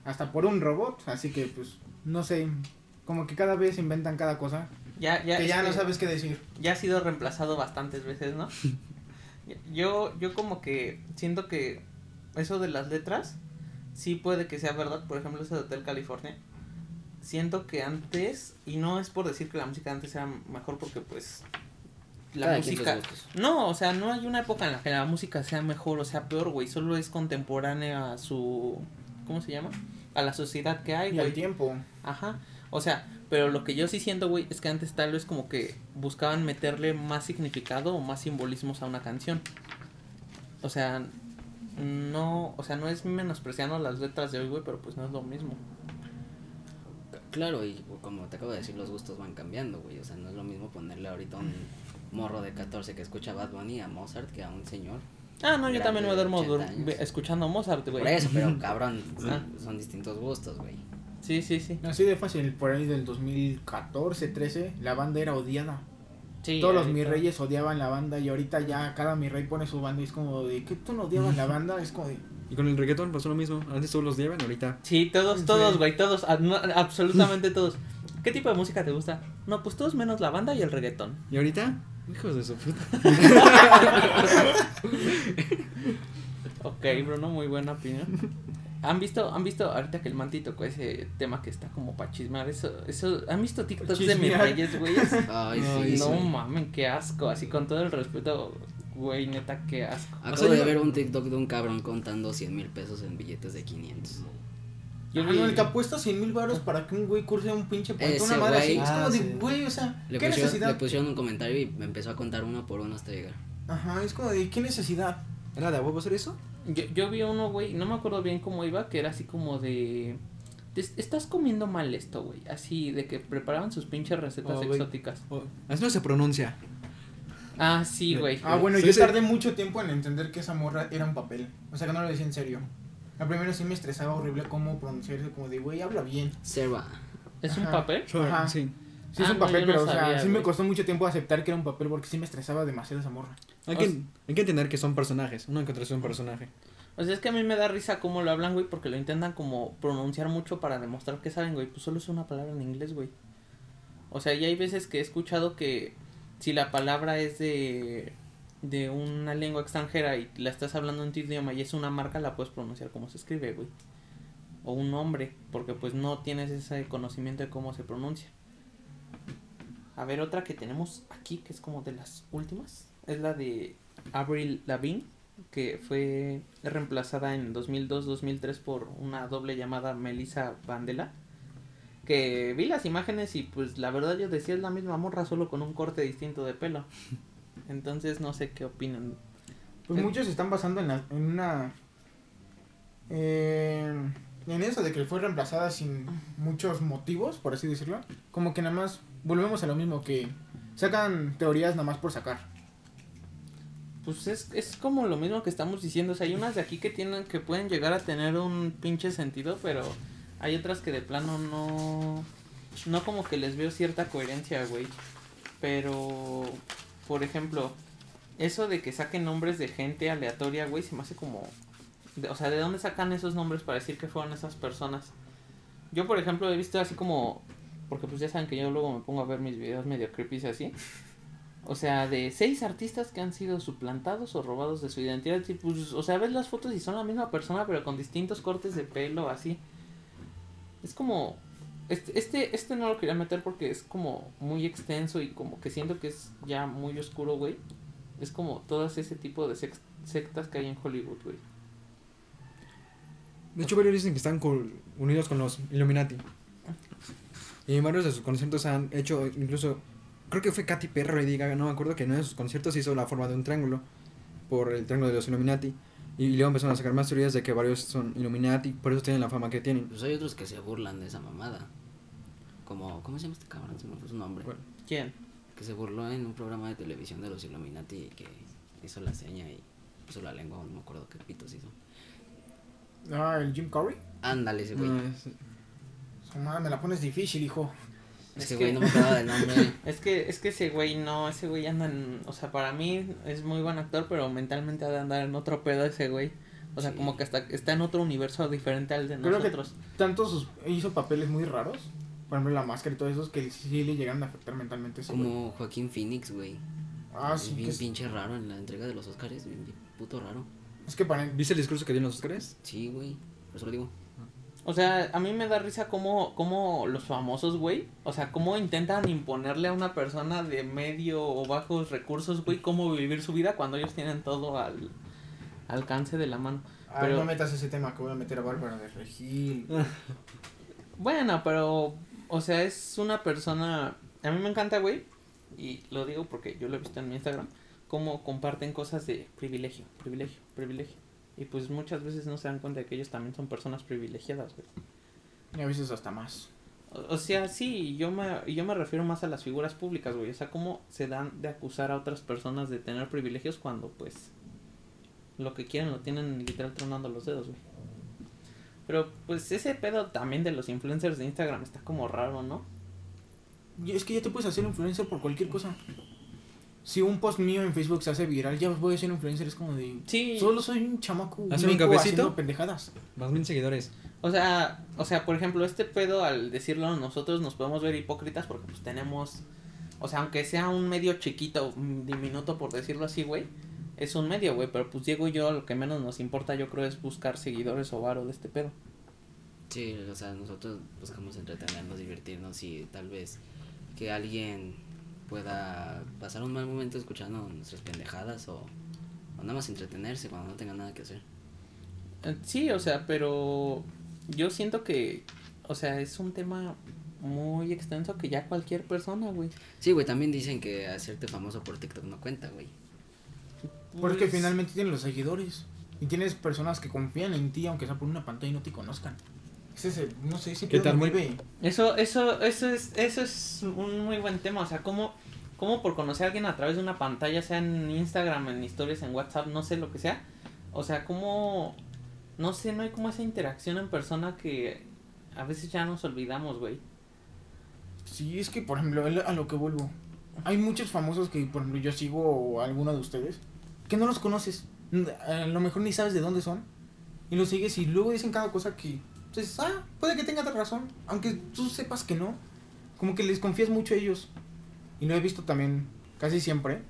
hasta por un robot, así que pues no sé, como que cada vez inventan cada cosa Ya, ya, que ya no que- sabes qué decir. ya ha sido reemplazado bastantes veces, ¿no? yo, yo como que siento que eso de las letras sí puede que sea verdad, por ejemplo ese de Hotel California. Siento que antes, y no es por decir que la música antes era mejor porque pues la Cada música... No, o sea, no hay una época en la que la música sea mejor o sea peor, güey, solo es contemporánea a su... ¿Cómo se llama? A la sociedad que hay, Y güey. al tiempo. Ajá. O sea, pero lo que yo sí siento, güey, es que antes tal vez como que buscaban meterle más significado o más simbolismos a una canción. O sea, no, o sea, no es menospreciando las letras de hoy, güey, pero pues no es lo mismo. Claro, y como te acabo de decir, los gustos van cambiando, güey. O sea, no es lo mismo ponerle ahorita un morro de 14 que escucha Bad Bunny a Mozart que a un señor. Ah, no, yo también me de duermo 80 dur- años. ve- escuchando Mozart, güey. Por eso, pero cabrón, son distintos gustos, güey. Sí, sí, sí. Así de fácil, por ahí del 2014, 13, la banda era odiada. sí Todos los mis reyes odiaban la banda y ahorita ya cada mi rey pone su banda y es como de, ¿qué tú no odiabas la banda? Es como de, Y con el reggaetón pasó lo mismo. Antes todos los llevan, ahorita. Sí, todos, todos, güey, todos, a- no, absolutamente todos. ¿Qué tipo de música te gusta? No, pues todos menos la banda y el reggaetón. ¿Y ahorita? Hijos de su puta. Ok, Bruno, muy buena opinión. ¿Han visto, han visto ahorita que el manti tocó ese tema que está como para chismear? Eso, eso, ¿han visto TikToks de mis reyes, güey? Ay, Ay, sí, no sí. mamen, qué asco. Así con todo el respeto, güey, neta, qué asco. Acabo O sea, de yo- ver un TikTok de un cabrón contando 100 mil pesos en billetes de 500. Yo ah, vi- no, el que apuesta 100 mil baros para que un güey curse un pinche puente, una madre así. Es como Ah, de, sí. güey, o sea, Le ¿qué pusieron, le necesidad? pusieron un comentario y me empezó a contar uno por uno hasta llegar. Ajá, es como de, ¿qué necesidad? ¿Era de a huevo hacer eso? yo, yo vi uno, güey, no me acuerdo bien cómo iba, que era así como de... "Te- Estás comiendo mal esto, güey. Así de que preparaban sus pinches recetas Oh, exóticas. O- así no se pronuncia. Ah, sí, güey. Ah, bueno, Sí, yo sí. tardé mucho tiempo en entender que esa morra era un papel. O sea, que no lo decía en serio. Al primero sí me estresaba horrible cómo pronunciarse, como de, güey, habla bien. Serva. ¿Es un Ajá. papel? Ajá. Sí. Sí, Ah, es un no, papel, yo no pero, o sea, sabía, sí me güey. costó mucho tiempo aceptar que era un papel porque sí me estresaba demasiado esa morra. Hay que, hay que entender que son personajes. Uno encontró un personaje. O sea, es que a mí me da risa cómo lo hablan, güey, porque lo intentan como pronunciar mucho para demostrar que saben, güey. Pues solo es una palabra en inglés, güey. O sea, y hay veces que he escuchado que si la palabra es de, de una lengua extranjera y la estás hablando en tu idioma y es una marca, la puedes pronunciar como se escribe, güey. O un nombre, porque pues no tienes ese conocimiento de cómo se pronuncia. A ver, otra que tenemos aquí, que es como de las últimas, es la de Avril Lavigne, que fue reemplazada en 2002-2003 por una doble llamada Melissa Vandela. Que vi las imágenes y pues la verdad yo decía es la misma morra, solo con un corte distinto de pelo. Entonces no sé qué opinan. Pues Eh. muchos se están basando en, la- en una. eh, en eso de que fue reemplazada sin muchos motivos, por así decirlo. Como que nada más volvemos a lo mismo, que sacan teorías nada más por sacar. Pues es, es como lo mismo que estamos diciendo. O sea, hay unas de aquí que tienen, que pueden llegar a tener un pinche sentido, pero hay otras que de plano no. No como que les veo cierta coherencia, güey. Pero, por ejemplo, eso de que saquen nombres de gente aleatoria, güey, se me hace como. o sea, ¿de dónde sacan esos nombres para decir que fueron esas personas? Yo, por ejemplo, he visto así como. Porque pues ya saben que yo luego me pongo a ver mis videos medio creepy y así. O sea, de seis artistas que han sido suplantados o robados de su identidad. Y pues, o sea, ves las fotos y son la misma persona, pero con distintos cortes de pelo, así. Es como. Este, este, este no lo quería meter porque es como muy extenso y como que siento que es ya muy oscuro, güey. Es como todas ese tipo de sectas que hay en Hollywood, güey. De hecho, varios dicen que están unidos con los Illuminati. Y en varios de sus conciertos han hecho incluso. Creo que fue Katy Perry Gaga, no me acuerdo que en uno de sus conciertos hizo la forma de un triángulo. Por el triángulo de los Illuminati. Y luego empezaron a sacar más teorías de que varios son Illuminati, por eso tienen la fama que tienen. Pues hay otros que se burlan de esa mamada. Como, ¿cómo se llama este cabrón? Se me fue su nombre. ¿Quién? Que se burló en un programa de televisión de los Illuminati y que hizo la seña y puso la lengua, no me acuerdo qué pitos hizo. Ah, el Jim Curry. Ándale ese güey. No, es- Su madre, me la pones difícil, hijo. Es es que que- güey no me acordaba del nombre. Es que, es que ese güey no, ese güey anda en, o sea, para mí es muy buen actor, pero mentalmente ha de andar en otro pedo ese güey. O sea, Sí. como que está, está en otro universo diferente al de Creo que nosotros. tanto sus, hizo papeles muy raros. Por ejemplo, la máscara y todo eso, que sí le llegaron a afectar mentalmente. a ese güey. Como Joaquín Phoenix, güey. Ah, es sí. bien que es, pinche raro en la entrega de los Oscars, bien, bien puto raro. es que para, ¿Viste el discurso que dio en los Oscars? Sí, güey. Por eso lo digo. O sea, a mí me da risa como, como los famosos, güey. O sea, cómo intentan imponerle a una persona de medio o bajos recursos, güey, cómo vivir su vida cuando ellos tienen todo al alcance de la mano. Ah, Pero- no metas ese tema que voy a meter a Bárbara de Regil. Bueno, pero, o sea, es una persona, a mí me encanta, güey, y lo digo porque yo lo he visto en mi Instagram, cómo comparten cosas de privilegio, privilegio, privilegio. Y pues muchas veces no se dan cuenta de que ellos también son personas privilegiadas, güey. Y a veces hasta más. O, o sea, sí, yo me, yo me refiero más a las figuras públicas, güey. O sea, cómo se dan de acusar a otras personas de tener privilegios cuando, pues, lo que quieren lo tienen literal tronando los dedos, güey. Pero, pues, ese pedo también de los influencers de Instagram está como raro, ¿no? Y es que ya te puedes hacer influencer por cualquier cosa. Si un post mío en Facebook se hace viral, ya voy a ser influencer. Es como de. Sí. Solo soy un chamaco. ¿Hacer un haciendo pendejadas. Más mil seguidores. O sea, o sea, por ejemplo, este pedo al decirlo nosotros nos podemos ver hipócritas porque pues tenemos, o sea, aunque sea un medio chiquito, mm, diminuto por decirlo así, güey, es un medio, güey, pero pues Diego y yo lo que menos nos importa yo creo es buscar seguidores o varo de este pedo. Sí, o sea, nosotros buscamos entretenernos, divertirnos y tal vez que alguien pueda pasar un mal momento escuchando nuestras pendejadas o, o nada más entretenerse cuando no tenga nada que hacer. Eh, Sí, o sea, pero yo siento que, o sea, es un tema muy extenso que ya cualquier persona, güey. Sí, güey, también dicen que hacerte famoso por TikTok no cuenta, güey. Porque Pues, finalmente tienes los seguidores. Y tienes personas que confían en ti, aunque sea por una pantalla y no te conozcan. Ese es el, no sé, ese ¿Qué tal, muy- vuelve- Eso, eso, eso es, eso es un muy buen tema, o sea, cómo, cómo por conocer a alguien a través de una pantalla, sea en Instagram, en historias, en WhatsApp, no sé lo que sea, o sea, cómo, no sé, no hay como esa interacción en persona que a veces ya nos olvidamos, güey. Sí, es que, por ejemplo, a lo que vuelvo. Hay muchos famosos que, por ejemplo, yo sigo o alguno de ustedes, que no los conoces. A lo mejor ni sabes de dónde son. y lo sigues y luego dicen cada cosa que entonces, ah, puede que tenga razón, aunque tú sepas que no. Como que les confías mucho a ellos. Y lo he visto también casi siempre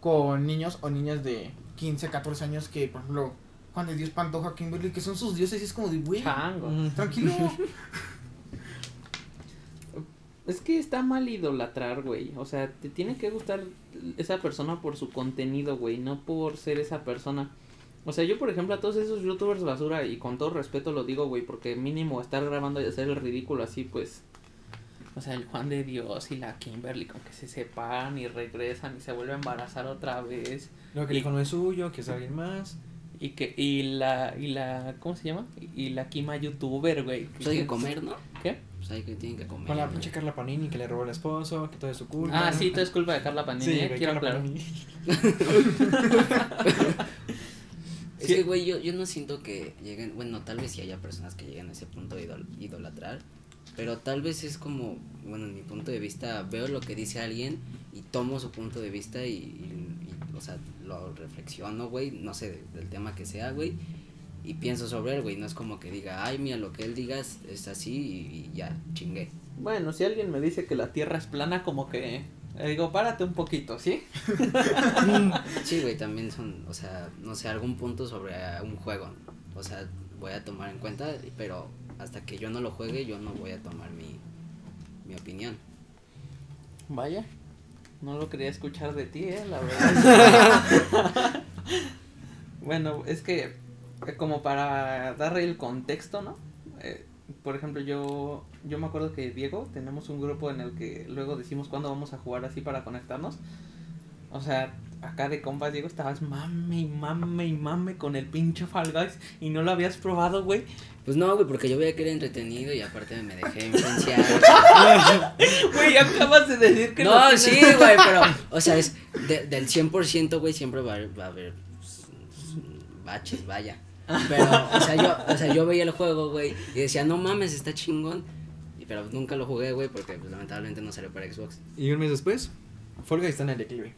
con niños o niñas de 15, 14 años que, por ejemplo, Juan de Dios Pantoja, Kimberly, que son sus dioses y es como de, güey, Chango. Tranquilo. Es que está mal idolatrar, güey. O sea, te tiene que gustar esa persona por su contenido, güey, no por ser esa persona. O sea, yo, por ejemplo, a todos esos youtubers basura, y con todo respeto lo digo, güey, porque mínimo estar grabando y hacer el ridículo así, pues. O sea, el Juan de Dios y la Kimberly, con que se separan y regresan y se vuelven a embarazar otra vez. Luego que el hijo no es suyo, que es alguien más. Y que, y la, y la, ¿cómo se llama? Y la Kima youtuber, güey. Pues hay que comer, ¿no? ¿Qué? Pues hay que tienen que comer. Con la pinche Carla Panini que le robó al esposo, que todo es su culpa. Ah, sí, todo es culpa de Carla Panini, Sí, eh, quiero Carla aclarar. Panini. Es Sí. que, güey, yo, yo no siento que lleguen, bueno, tal vez sí haya personas que lleguen a ese punto de idol- idolatrar, pero tal vez es como, bueno, en mi punto de vista, veo lo que dice alguien y tomo su punto de vista y, y- y, o sea, lo reflexiono, güey, no sé, de- del tema que sea, güey, y pienso sobre él, güey, no es como que diga, ay, mira, lo que él diga es, es así y, y ya, chingué. Bueno, si alguien me dice que la Tierra es plana, como que le digo, párate un poquito, ¿sí? Sí, güey, también son, o sea, no sé, algún punto sobre eh, un juego, o sea, voy a tomar en cuenta, pero hasta que yo no lo juegue, yo no voy a tomar mi, mi opinión. Vaya, no lo quería escuchar de ti, eh, la verdad. bueno, es que eh, como para darle el contexto, ¿no? Eh, por ejemplo, yo yo me acuerdo que Diego tenemos un grupo en el que luego decimos cuándo vamos a jugar así para conectarnos. O sea, acá de compas, Diego, estabas mame y mame y mame con el pinche Fall Guys y no lo habías probado, güey. Pues no, güey, porque yo veía que era entretenido y aparte me dejé influenciar. Güey, acabas de decir que no, tienes- sí, güey, pero, o sea, es de- del 100%, güey, siempre va, a haber- va a haber pues, baches, vaya. Pero, o sea, yo, o sea, yo veía el juego, güey, y decía, no mames, está chingón. Y, pero nunca lo jugué, güey, porque pues, lamentablemente no salió para Xbox. Y un mes después, Fall Guys está en el declive.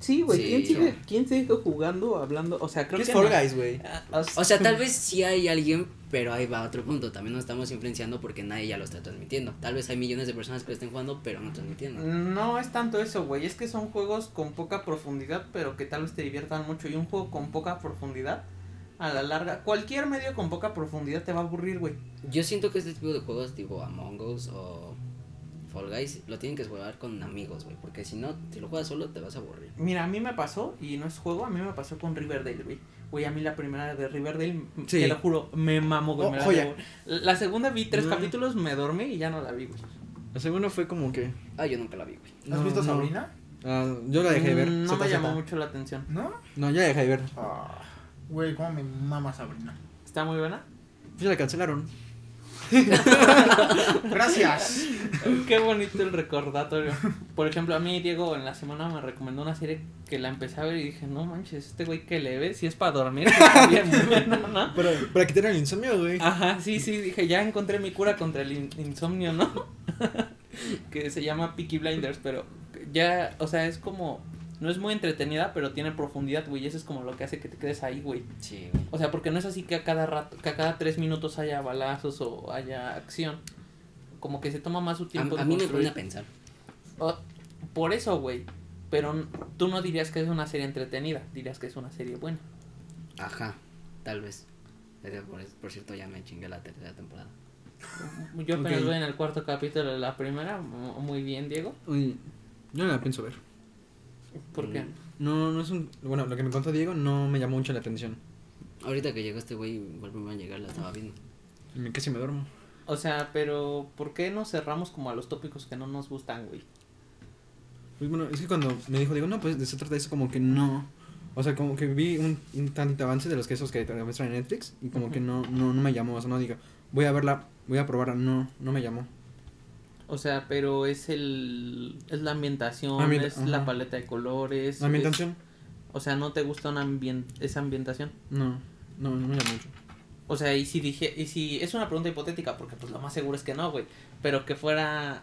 Sí, güey, Sí. ¿quién, sigue, ¿quién sigue jugando, hablando? O sea, creo ¿Qué es que Fall no. Guys, güey? Ah, o sea, O sea, tal vez sí hay alguien, pero ahí va otro punto. También nos estamos influenciando porque nadie ya lo está transmitiendo. Tal vez hay millones de personas que lo estén jugando, pero no transmitiendo. No es tanto eso, güey. Es que son juegos con poca profundidad, pero que tal vez te diviertan mucho. Y un juego con poca profundidad, a la larga, cualquier medio con poca profundidad te va a aburrir, güey. Yo siento que este tipo de juegos tipo Among Us o Fall Guys lo tienen que jugar con amigos, güey. Porque si no, si lo juegas solo te vas a aburrir. Mira, a mí me pasó, y no es juego, a mí me pasó con Riverdale, güey. Güey, a mí la primera de Riverdale, Sí. te lo juro, me mamo, güey. Oh, me la joya. La segunda vi tres No. capítulos, me dormí y ya no la vi, güey. El segundo fue como que. Ah, yo nunca la vi, güey. ¿Has No, visto no. Sabrina? Ah, yo la dejé de ver. No me llamó mucho la atención. ¿No? No, ya la dejé de ver. Ah, Güey, cómo me mama Sabrina. ¿Está muy buena? Pues ya la cancelaron. Gracias. Qué bonito el recordatorio. Por ejemplo, a mí Diego en la semana me recomendó una serie que la empecé a ver y dije, no manches, este güey que le ve, si es para dormir, está bien ¿no? Para, para quitar el insomnio, güey. Ajá, sí, sí, dije, ya encontré mi cura contra el in- insomnio, ¿no? que se llama Peaky Blinders, pero ya, o sea, es como, no es muy entretenida, pero tiene profundidad, güey, y eso es como lo que hace que te quedes ahí, güey. Sí, güey. O sea, porque no es así que a cada rato, que a cada tres minutos haya balazos o haya acción. Como que se toma más su tiempo. A, de a mí me pone a pensar. Oh, por eso, güey. Pero tú no dirías que es una serie entretenida, dirías que es una serie buena. Ajá, tal vez. Por, por cierto, ya me chingué la tercera temporada. Yo apenas Ok. voy en el cuarto capítulo de la primera. mu- Muy bien, Diego. Uy, yo no la pienso ver. ¿Por qué? Mm. No, no es un. Bueno, lo que me contó Diego no me llamó mucho la atención. Ahorita que llegó este güey, igual me a llegar, la estaba viendo. Me- Casi me duermo. O sea, pero ¿por qué nos cerramos como a los tópicos que no nos gustan, güey? Pues bueno, es que cuando me dijo, digo, no, pues de eso trata eso, como que no. O sea, como que vi un, un tantito avance de los quesos que te muestran en Netflix y como que no, no, no me llamó. O sea, no digo, voy a verla, voy a probarla. No, no me llamó. O sea, pero es el es la ambientación, Ambienta- es la paleta de colores. La ambientación, es- o sea, ¿no te gusta una ambien- esa ambientación? no, no, no me llamó mucho. O sea, y si dije, y si es una pregunta hipotética, porque pues lo más seguro es que no, güey. Pero que fuera,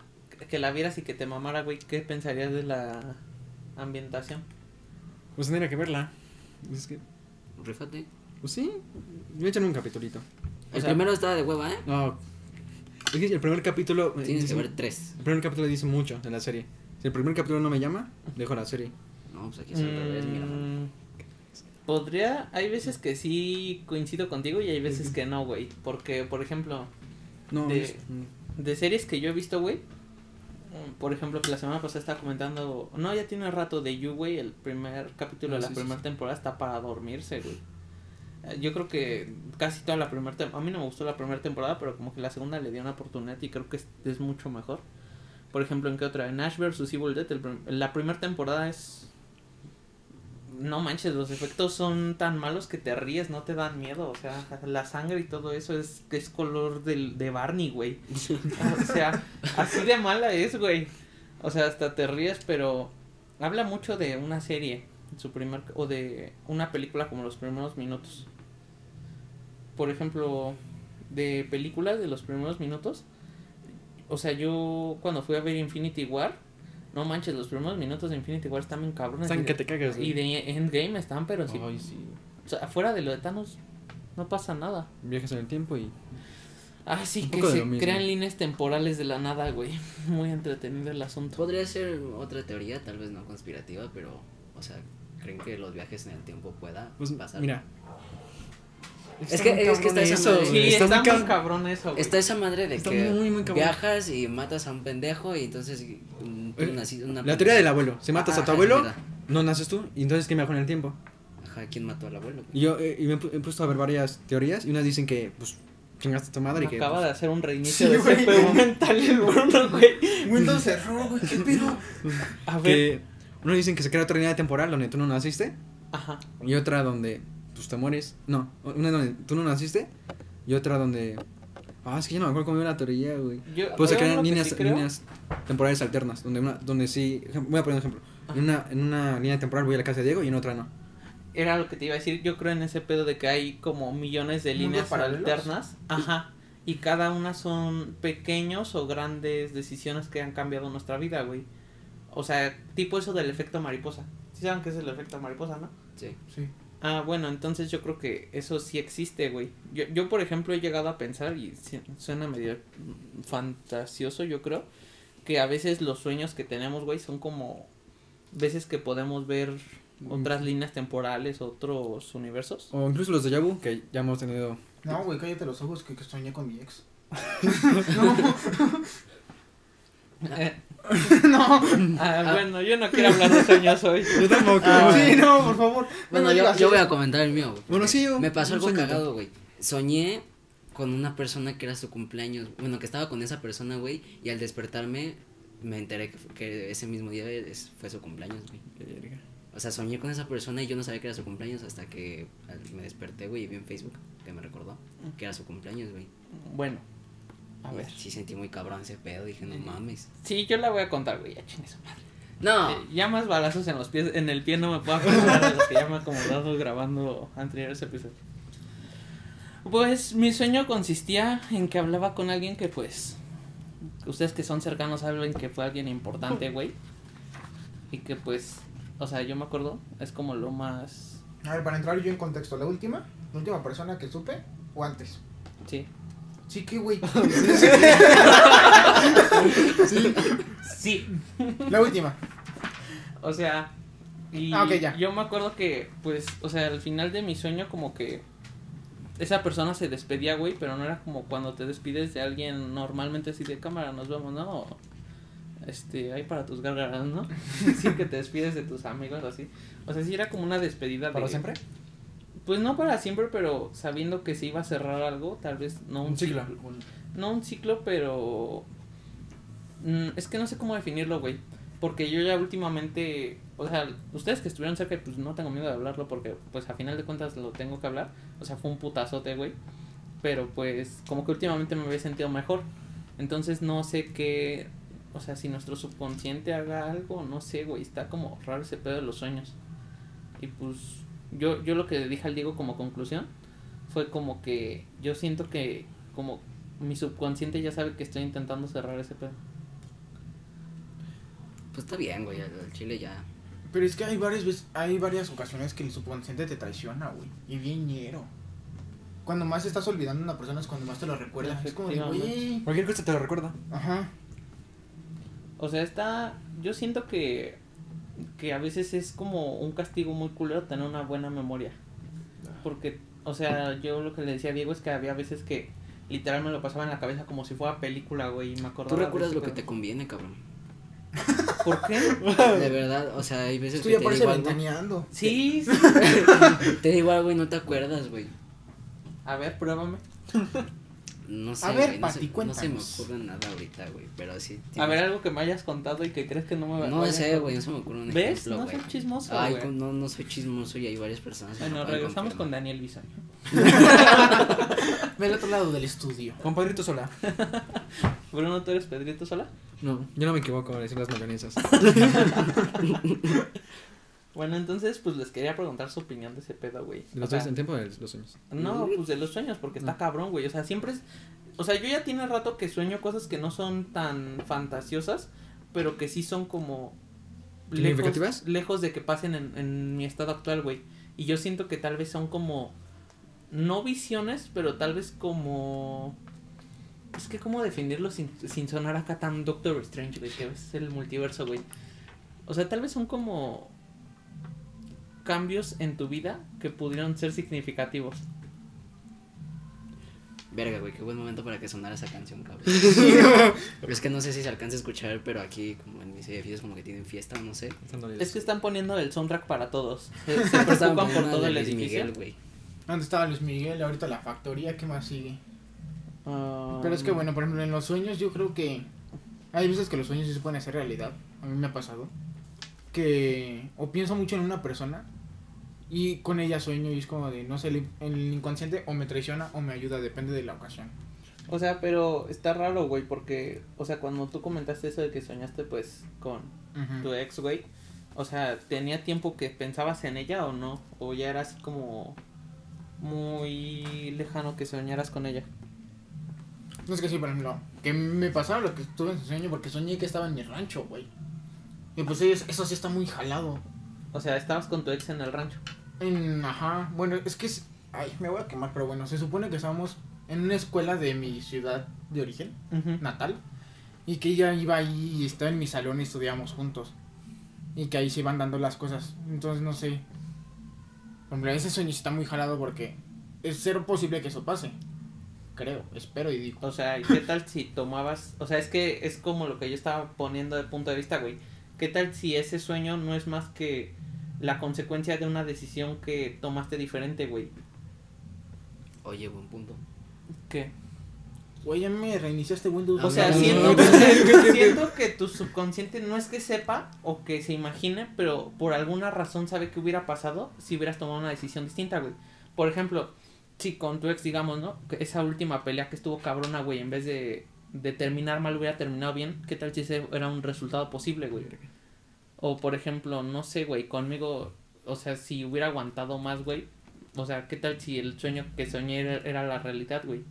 que la vieras y que te mamara, güey, ¿qué pensarías de la ambientación? Pues tendría que verla. Es que, Rífate. Pues sí, me echan un capitulito. El sea- primero estaba de hueva, ¿eh? No. Es que el primer capítulo. Tienes que dice- ver tres. El primer capítulo dice mucho de la serie. Si el primer capítulo no me llama, dejo la serie. No, pues aquí es al revés, mira. Mm, Podría, hay veces que sí coincido contigo y hay veces que no, güey. Porque, por ejemplo, No, De- es- de series que yo he visto, güey. mm, Por ejemplo, que la semana pasada estaba comentando. No, ya tiene rato de You, güey. El primer capítulo Ah, de la sí, primera sí. temporada está para dormirse, güey. Yo creo que casi toda la primera temporada. A mí no me gustó la primera temporada, pero como que la segunda le dio una oportunidad y creo que es, mucho mejor. Por ejemplo, ¿en qué otra? En Ash vs. Evil Dead, el la primera temporada es. No manches, los efectos son tan malos que te ríes, no te dan miedo. O sea, la sangre y todo eso es, es color del, de Barney, güey. O sea, así de mala es, güey. O sea, hasta te ríes, pero habla mucho de una serie, su primer o de una película como los primeros minutos. Por ejemplo, de películas de los primeros minutos. O sea, yo cuando fui a ver Infinity War, no manches, los primeros minutos de Infinity War están bien cabrones. Están y que de- te cagas, güey. Y de Endgame están, pero sí. Ay, sí. O sea, afuera de lo de Thanos no pasa nada. Viajes en el tiempo y. Ah, sí, que se crean líneas temporales de la nada, güey. Muy entretenido el asunto. Podría ser otra teoría, tal vez no conspirativa, pero, o sea, ¿creen que los viajes en el tiempo pueda Pues pasar? mira. Es que- es que está esa eso, madre. Sí, está, muy cabrón. eso, güey. Está esa madre de Está que muy, muy cabrón. viajas y matas a un pendejo y entonces tú Eh, naciste una La teoría del abuelo. Si matas a tu abuelo, no naces tú. Y entonces, ¿quién viajó en el tiempo? Ajá, ¿quién mató al abuelo? Y yo eh, y me he pu- he puesto a ver varias teorías. Y unas dicen que, pues, chingaste a tu madre. y que, Acaba pues, de hacer un reinicio Sí, de güey. CPU mental el Bruno, güey. Windows cerró, güey, ¿qué pedo? A ver. que unos dicen que se crea otra línea temporal donde tú no naciste. Ajá. Y otra donde pues te mueres. No, una donde tú no naciste. Y otra donde. Ah, es que yo no me acuerdo cómo iba la teoría, güey. Yo, Pues se crean líneas, sí líneas temporales alternas. Donde una, donde sí. Voy a poner un ejemplo. En una, en una línea temporal voy a la casa de Diego y en otra no. Era lo que te iba a decir. Yo creo en ese pedo de que hay como millones de ¿Mundos líneas alternas. Ajá. Y cada una son pequeños o grandes decisiones que han cambiado nuestra vida, güey. O sea, tipo eso del efecto mariposa. ¿Sí saben qué es el efecto mariposa, no? Sí. Sí. Ah, bueno, entonces yo creo que eso sí existe, güey. Yo, yo, por ejemplo, he llegado a pensar, y suena medio mm, fantasioso, yo creo, que a veces los sueños que tenemos, güey, son como veces que podemos ver otras líneas temporales, otros universos. O incluso los de Yabu, que ya hemos tenido. No, güey, cállate los ojos que, que soñé con mi ex. no. Ah, bueno, yo no quiero hablar de sueños hoy. Yo tampoco. Ah, sí, no, por favor. Bueno, No yo, yo voy a comentar el mío. güey, Bueno, sí, yo- Me pasó algo cagado, güey. Soñé con una persona que era su cumpleaños. Bueno, que estaba con esa persona, güey. Y al despertarme me enteré que, que ese mismo día fue su cumpleaños, güey. O sea, soñé con esa persona y yo no sabía que era su cumpleaños hasta que me desperté, güey, y vi en Facebook que me recordó que era su cumpleaños, güey. Bueno, a ver. Sí sentí muy cabrón ese pedo, dije, no mames. Sí, yo la voy a contar, güey, ya chingue su madre. No, Eh, ya más balazos en los pies, en el pie no me puedo acordar de los que ya me he acomodado grabando anteriores episodios. Pues mi sueño consistía en que hablaba con alguien que pues ustedes que son cercanos saben que fue alguien importante, güey. Y que pues, o sea, yo me acuerdo, es como lo más A ver, para entrar yo en contexto, ¿la última? ¿La última persona que supe o antes? sí. Sí, que güey. Sí. La última. O sea, y Ah, ok, ya. yo me acuerdo que, pues, o sea, al final de mi sueño como que esa persona se despedía, güey, pero no era como cuando te despides de alguien normalmente así de cámara, nos vemos, ¿no? Este, ahí para tus gárgaras, ¿no? sí, que te despides de tus amigos así. O sea, sí era como una despedida ¿Para de... siempre? Pues no para siempre, pero sabiendo que se iba a cerrar algo, tal vez no un, Un ciclo. no un ciclo, pero mm, es que no sé cómo definirlo, güey. Porque yo ya últimamente, o sea, ustedes que estuvieron cerca, pues no tengo miedo de hablarlo porque pues a final de cuentas lo tengo que hablar. O sea, fue un putazote, güey. Pero pues como que últimamente me había sentido mejor. Entonces no sé qué, o sea, si nuestro subconsciente haga algo, no sé, güey, está como raro ese pedo de los sueños. Y pues yo yo lo que dije al Diego como conclusión fue como que yo siento que como mi subconsciente ya sabe que estoy intentando cerrar ese pedo. pues está bien, güey, al chile ya. Pero es que hay varias veces, hay varias ocasiones que el subconsciente te traiciona, güey. Y bien ñero. Cuando más estás olvidando a una persona es cuando más te lo recuerda. Es como de, güey. Cualquier cosa te lo recuerda. Ajá. O sea, está. Yo siento que. Que a veces es como un castigo muy culero tener una buena memoria. Porque, o sea, yo lo que le decía a Diego es que había veces que literal me lo pasaba en la cabeza como si fuera película, güey. Y me acordaba. Tú de recuerdas lo que te conviene, cabrón. ¿Por qué? De verdad, o sea, hay veces que ya te digo algo, ventaneando. Sí, sí. te digo algo y no te acuerdas, güey. A ver, pruébame. No sé, A ver, güey, no, Pati, se, no se me cuéntanos. ocurre nada ahorita, güey, pero sí. A ver, algo que me hayas contado y que crees que no me va No sé, güey, no se me ocurre un ¿Ves? ejemplo, No güey. soy chismoso, Ay, güey. con- no, no soy chismoso y hay varias personas que me Bueno, pueden regresamos con confirmar. Daniel Bisoño. Ve al otro lado del estudio. Compadrito sola. Bruno, ¿tú eres Pedrito Sola? No, yo no me equivoco al decir las longanizas. Bueno, entonces, pues les quería preguntar su opinión de ese pedo, güey. Los en tiempo de los sueños. No, pues de los sueños, porque está Mm. cabrón, güey. O sea, siempre es. O sea, yo ya tiene rato que sueño cosas que no son tan fantasiosas, pero que sí son como. ¿Significativas? Lejos, lejos de que pasen en, en mi estado actual, güey. Y yo siento que tal vez son como. No visiones, pero tal vez como. Es que, ¿cómo definirlo sin, sin sonar acá tan Doctor Strange, güey? Que es el multiverso, güey. O sea, tal vez son como. Cambios en tu vida que pudieron ser significativos. Verga, güey, qué buen momento para que sonara esa canción, cabrón. Pero es que no sé si se alcanza a escuchar, pero aquí, como en mis edificios, como que tienen fiesta no sé. Es que están poniendo el soundtrack para todos. Se, se preocupan por todo el Luis edificio. Miguel, güey. ¿Dónde estaba Luis Miguel? Ahorita la factoría, ¿qué más sigue? Ah, Pero es que bueno, por ejemplo, en los sueños yo creo que hay veces que los sueños sí se pueden hacer realidad. A mí me ha pasado. Que o pienso mucho en una persona y con ella sueño y es como de, no sé, el, el inconsciente o me traiciona o me ayuda, depende de la ocasión. O sea, pero está raro, güey, porque, o sea, cuando tú comentaste eso de que soñaste, pues, con tu ex, güey, o sea, ¿tenía tiempo que pensabas en ella o no? ¿O ya era así como muy lejano que soñaras con ella? No es que sí, por ejemplo, que me pasaba lo que estuve en su sueño porque soñé que estaba en mi rancho, güey. Y pues es- eso sí está muy jalado. O sea, estabas con tu ex en el rancho. En, ajá, bueno, es que es, ay, me voy a quemar, pero bueno, se supone que estábamos en una escuela de mi ciudad de origen, natal, y que ella iba ahí y estaba en mi salón y estudiábamos juntos. Y que ahí se iban dando las cosas. Entonces, no sé. Hombre, ese sueño está muy jalado porque es cero posible que eso pase. Creo, espero y digo. O sea, ¿y ¿qué tal si tomabas? O sea, es que es como lo que yo estaba poniendo de punto de vista, güey. ¿Qué tal si ese sueño no es más que la consecuencia de una decisión que tomaste diferente, güey? Oye, buen punto. ¿Qué? Güey, ya me reiniciaste Windows. O sea, no, siento, que, siento que tu subconsciente no es que sepa o que se imagine, pero por alguna razón sabe que hubiera pasado si hubieras tomado una decisión distinta, güey. Por ejemplo, si con tu ex, digamos, ¿no? Que esa última pelea que estuvo cabrona, güey, en vez de, de terminar mal hubiera terminado bien, ¿qué tal si ese era un resultado posible, güey? O por ejemplo, no sé, güey, conmigo, o sea, si hubiera aguantado más, güey, o sea, ¿qué tal si el sueño que soñé era, era la realidad, güey?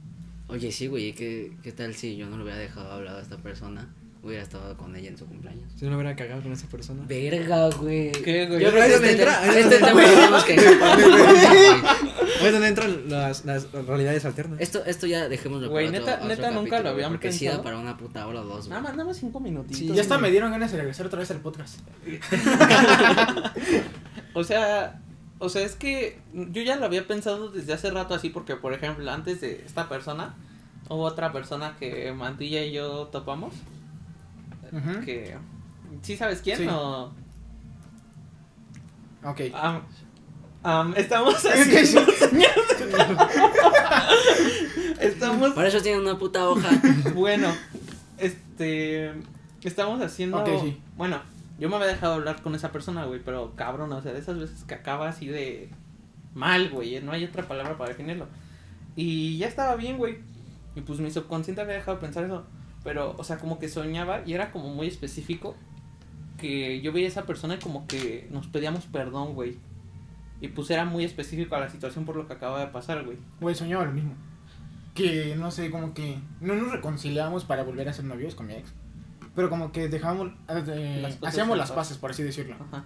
Oye, sí, güey, ¿qué, ¿qué tal si yo no le hubiera dejado hablar a esta persona? Hubiera estado con ella en su cumpleaños. Si no hubiera cagado con esa persona. Verga, güey. ¿Qué, güey? Yo creo que este, entra, este tema tenemos que Ahí es donde entran las, las realidades alternas. Esto, esto ya dejémoslo Güey, para neta- otro, neta otro nunca lo habían Porque pensado. para una puta hora o dos, güey. Nada más, nada más cinco minutitos. Sí, ya hasta me dieron ganas de regresar otra vez al podcast. O sea, o sea, es que yo ya lo había pensado desde hace rato así porque, por ejemplo, antes de esta persona, hubo otra persona que Mantilla y yo topamos, Ujú. que... ¿Sí sabes quién Sí. o...? Ok. Am- am, estamos Es que sí. haciendo... estamos... Para eso tienen una puta hoja. Bueno, este... Estamos haciendo... Ok, sí. Bueno, yo me había dejado hablar con esa persona, güey, pero cabrón, o sea, de esas veces que acaba así de... Mal, güey, no hay otra palabra para definirlo. Y ya estaba bien, güey. Y pues mi subconsciente había dejado de pensar eso. Pero, o sea, como que soñaba y era como muy específico. Que yo veía a esa persona y como que nos pedíamos perdón, güey. Y pues era muy específico a la situación por lo que acaba de pasar, güey. Güey, soñaba lo mismo. Que, no sé, como que no nos reconciliamos para volver a ser novios con mi ex. Pero como que dejábamos, eh, Las hacíamos las paces, por así decirlo. Ajá.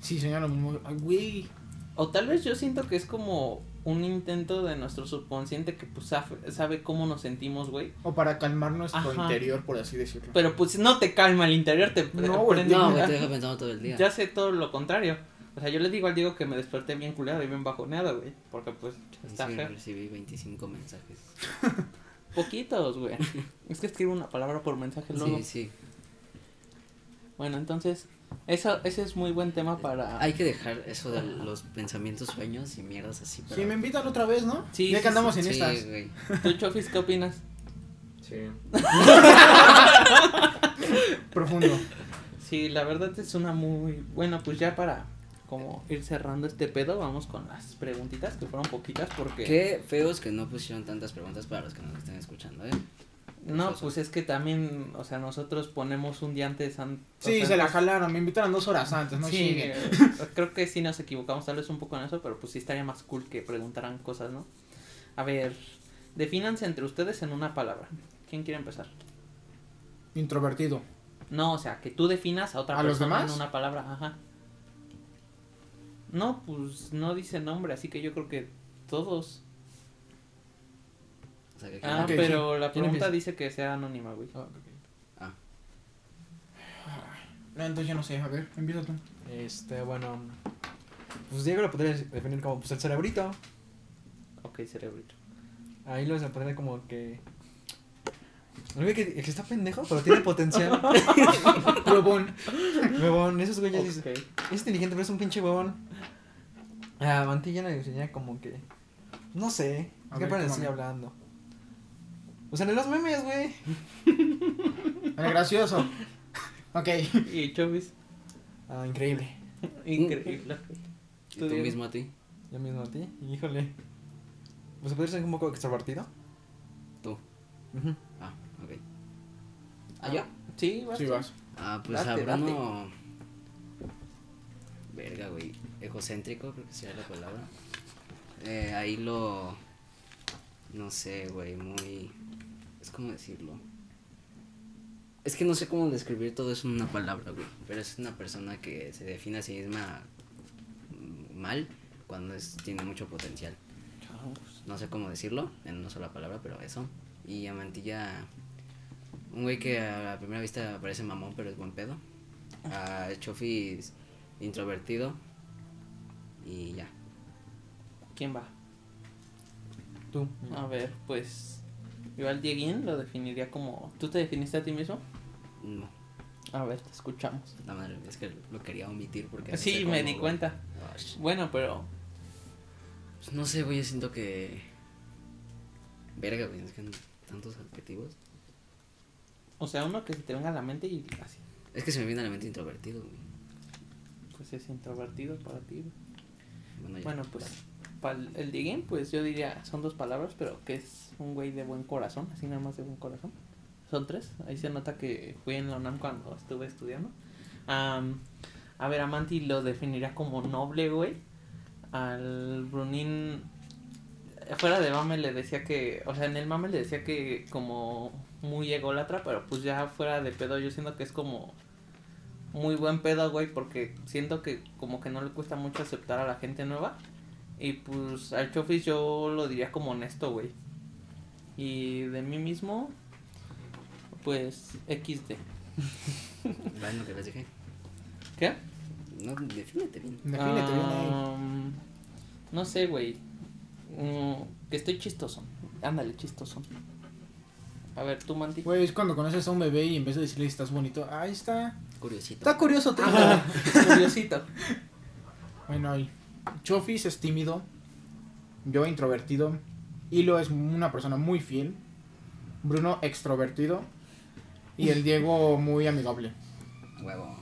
Sí, señor, lo mismo. Ay, güey. O tal vez yo siento que es como un intento de nuestro subconsciente que pues sabe, sabe cómo nos sentimos, güey. O para calmar nuestro Ajá. interior, por así decirlo. Pero pues no te calma el interior, te No, güey, No, te deja pensando todo el día. Ya sé todo lo contrario. O sea, yo le digo al Diego que me desperté bien culeado y bien bajoneado, güey. Porque pues está Sí, feo. recibí 25 mensajes. Poquitos, güey. es que escribo una palabra por mensaje luego. Sí, sí. Bueno, entonces, eso, ese es muy buen tema para... Hay que dejar eso de los pensamientos, sueños y mierdas así. Sí, me invitan otra vez, ¿no? Sí, Ya sí, que andamos Sí, en estas. güey. ¿Tú, Chofis, qué opinas? Sí. Profundo. Sí, la verdad es una muy... Bueno, pues ya para como ir cerrando este pedo, vamos con las preguntitas, que fueron poquitas porque... Qué feos que no pusieron tantas preguntas para los que nos estén escuchando, ¿eh? No, pues es que también, o sea, nosotros ponemos un día antes... an- o Sí, sea, se la jalaron. Me invitaron dos horas antes, no sí, eh, creo que sí nos equivocamos tal vez un poco en eso, pero pues sí estaría más cool que preguntaran cosas, ¿no? A ver, defínanse entre ustedes en una palabra. ¿Quién quiere empezar? Introvertido. No, o sea, que tú definas a otra ¿A los persona demás? en una palabra, ajá. No, pues no dice nombre, así que yo creo que todos. O sea, que Ah, pero la ¿Quién pregunta dice que sea anónima, güey. Ah, ok. Ah, No, entonces yo no sé. A ver, empieza tú. Este, bueno. Pues Diego lo podría definir como pues, el cerebrito. Ok, cerebrito. Ahí lo se podría como que. Güey que, que está pendejo, pero tiene potencial. Huevón. Huevón, esos güeyes dicen. Es inteligente, pero es un pinche huevón. Ah, Mantilla le enseña como que. No sé. A Es que ver, para ¿cómo así no? hablando. O sea, en los memes, güey. El gracioso. Ok. Y Chovis. Ah, increíble. Increíble. ¿y Tú, mismo a ti? Yo mismo a ti. Híjole. Pues podría ser un poco extrovertido. Tú. Ah, ok. ¿Ah, yo? Sí, vas. Sí, vas. Ah, pues Date, a Bruno. Verga, güey. Egocéntrico, creo que sería la palabra. Eh, ahí lo. No sé, güey, muy. Es como decirlo. Es que no sé cómo describir todo eso en una palabra, güey. Pero es una persona que se define a sí misma mal cuando es, tiene mucho potencial. No sé cómo decirlo en una sola palabra, pero eso. Y a Mantilla, un güey que a la primera vista parece mamón, pero es buen pedo. A Chofis, introvertido. Y ya. ¿Quién va? Tú. A ver, pues. Yo al Dieguín lo definiría como. ¿Tú te definiste a ti mismo? No, A ver, te escuchamos. la madre, es que lo quería omitir porque. Sí, me di cuenta. Gosh. Bueno, pero. Pues no sé, güey, yo siento que. Verga, güey, es que no- tantos adjetivos. O sea, uno que se te venga a la mente y así. Es que se me viene a la mente introvertido, güey. Pues es introvertido para ti. güey. Bueno, ya. Bueno, pues. El Dieguín, pues yo diría. Son dos palabras, pero que es un güey de buen corazón. Así nada más de buen corazón. Son tres. Ahí se nota que fui en la UNAM cuando estuve estudiando. Am, a ver, a Manti lo definiría como noble, güey. Al Brunín. Fuera de mame le decía que. O sea, en el mame le decía que como muy ególatra, pero pues ya fuera de pedo, yo siento que es como. Muy buen pedo, güey, porque siento que como que no le cuesta mucho aceptar a la gente nueva. Y pues al Chofis yo lo diría como honesto, güey. Y de mí mismo, pues XD. ¿Ven lo que les dije? ¿Qué? No, defínete bien. Defínete bien ahí. Am, No sé, güey. Mm, que estoy chistoso. Ándale, chistoso. A ver, tú, Manti. Güey, es cuando conoces a un bebé y en vez de decirle estás bonito, ahí está. Curiosito. Está curioso. Ah, curiosito. Bueno, ahí. Chofis es tímido. Yo introvertido. Hilo es una persona muy fiel. Bruno extrovertido. Y el Diego muy amigable. Huevo.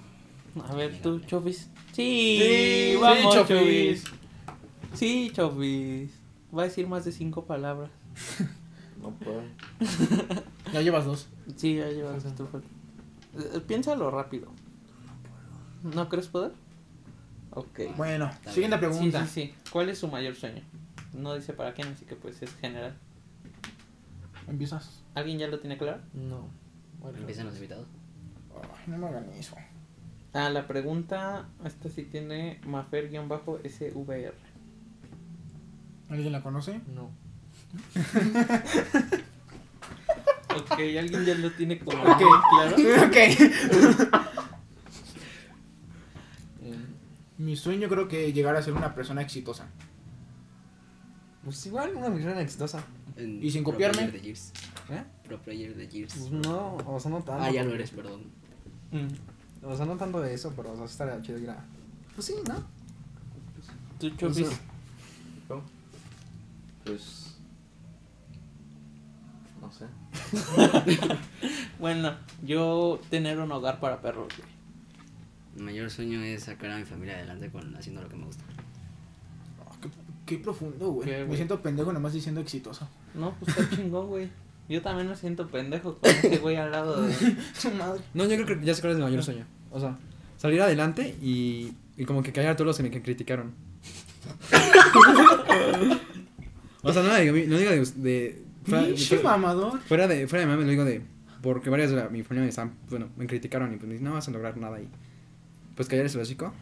A ver, tú, Chofis. Sí, Sí, vamos, sí, Chofis. Chofis. Sí, Chofis. Va a decir más de cinco palabras. No puedo. Ya llevas dos. Sí, ya llevas tu falta. Eh, Piénsalo rápido. ¿No crees poder? Ok. Bueno, Está siguiente bien. pregunta. Sí, sí, sí. ¿Cuál es su mayor sueño? No dice para quién, así que pues es general. Empiezas. ¿Alguien ya lo tiene claro? No. Bueno, Empiezan los invitados. Ay, no me hagan eso. Ah, la pregunta, esta sí tiene Mafer-SVR. ¿Alguien la conoce? No. Ok, alguien ya lo tiene como Ok. muy claro. ok. Mi sueño creo que llegar a ser una persona exitosa. pues igual, una misión exitosa. En ¿Y sin Pro copiarme? Player de Gears. ¿Eh? Pro player de Gears. Pues no, o sea, no tanto. ah, ya lo eres, perdón. Mm. O sea, no tanto de eso, pero o sea, estaría chido ir a. Pues sí, ¿no? ¿Tú, Chofis? Eso. Pues. No sé. Bueno, yo tener un hogar para perros, güey. Mi mayor sueño es sacar a mi familia adelante con haciendo lo que me gusta. Oh, qué, qué profundo, güey. ¿Qué, Me güey? siento pendejo nomás diciendo exitoso. No, pues está chingón, güey. Yo también me siento pendejo con ese güey al lado de... Su madre. No, yo creo que ya sé cuál es mi mayor sueño. O sea, salir adelante y, y como que callar a todos los que me criticaron. o sea, no digo, no digo de. de fuera, Pinche fuera- mamador. fuera de fuera de mame, lo digo de. Porque varias de la- mi familia me están, bueno, me criticaron y pues me dicen, no vas a lograr nada ahí. Pues callar ese básico.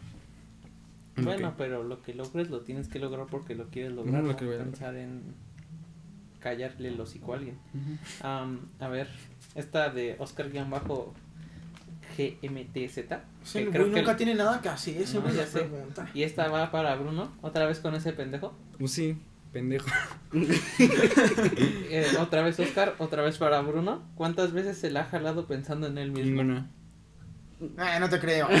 Bueno, pero lo que logres lo tienes que lograr porque lo quieres lograr. lo No, que voy a lograr. pensar en callarle el hocico a alguien. A ver, esta de Oscar-GMTZ. Sí, que el creo güey que- nunca tiene nada que hacer. No, ya sé. Y esta va para Bruno, otra vez con ese pendejo. Pues sí, pendejo. Eh, otra vez Oscar, otra vez para Bruno. ¿Cuántas veces se la ha jalado pensando en él mismo? Ninguna. Eh, no te creo.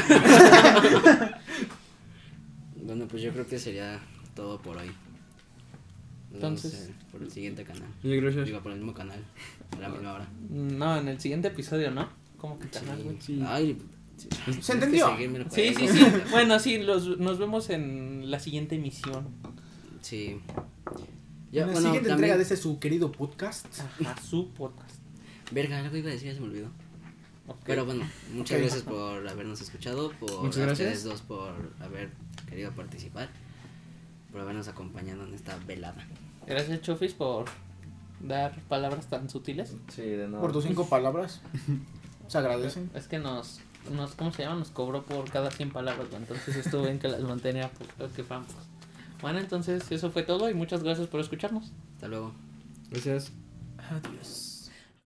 Bueno, pues yo creo que sería todo por hoy. Nos vemos, Entonces- eh, por el siguiente canal. Sí, gracias. Digo, por el mismo canal. A la misma hora. No, en el siguiente episodio, ¿no? ¿Cómo que canal, güey? Sí. Ay, ¿Se entendió? seguirme Sí, sí, sí. Bueno, sí, los, nos vemos en la siguiente emisión. Sí. en la bueno, siguiente también- entrega de ese su querido podcast. A su podcast. Verga, algo iba a decir, ya se me olvidó. Pero bueno, muchas gracias por habernos escuchado, por Muchas a gracias. ustedes dos por haber querido participar, por habernos acompañado en esta velada. Gracias, Chofis, por dar palabras tan sutiles. Sí, de nuevo. Por tus cinco palabras. Se agradecen. Es que nos, nos, ¿cómo se llama? Nos cobró por cada 100 palabras, entonces estuvo bien que las mantenía porque vamos. Bueno, entonces eso fue todo y muchas gracias por escucharnos. Hasta luego. Gracias. Adiós.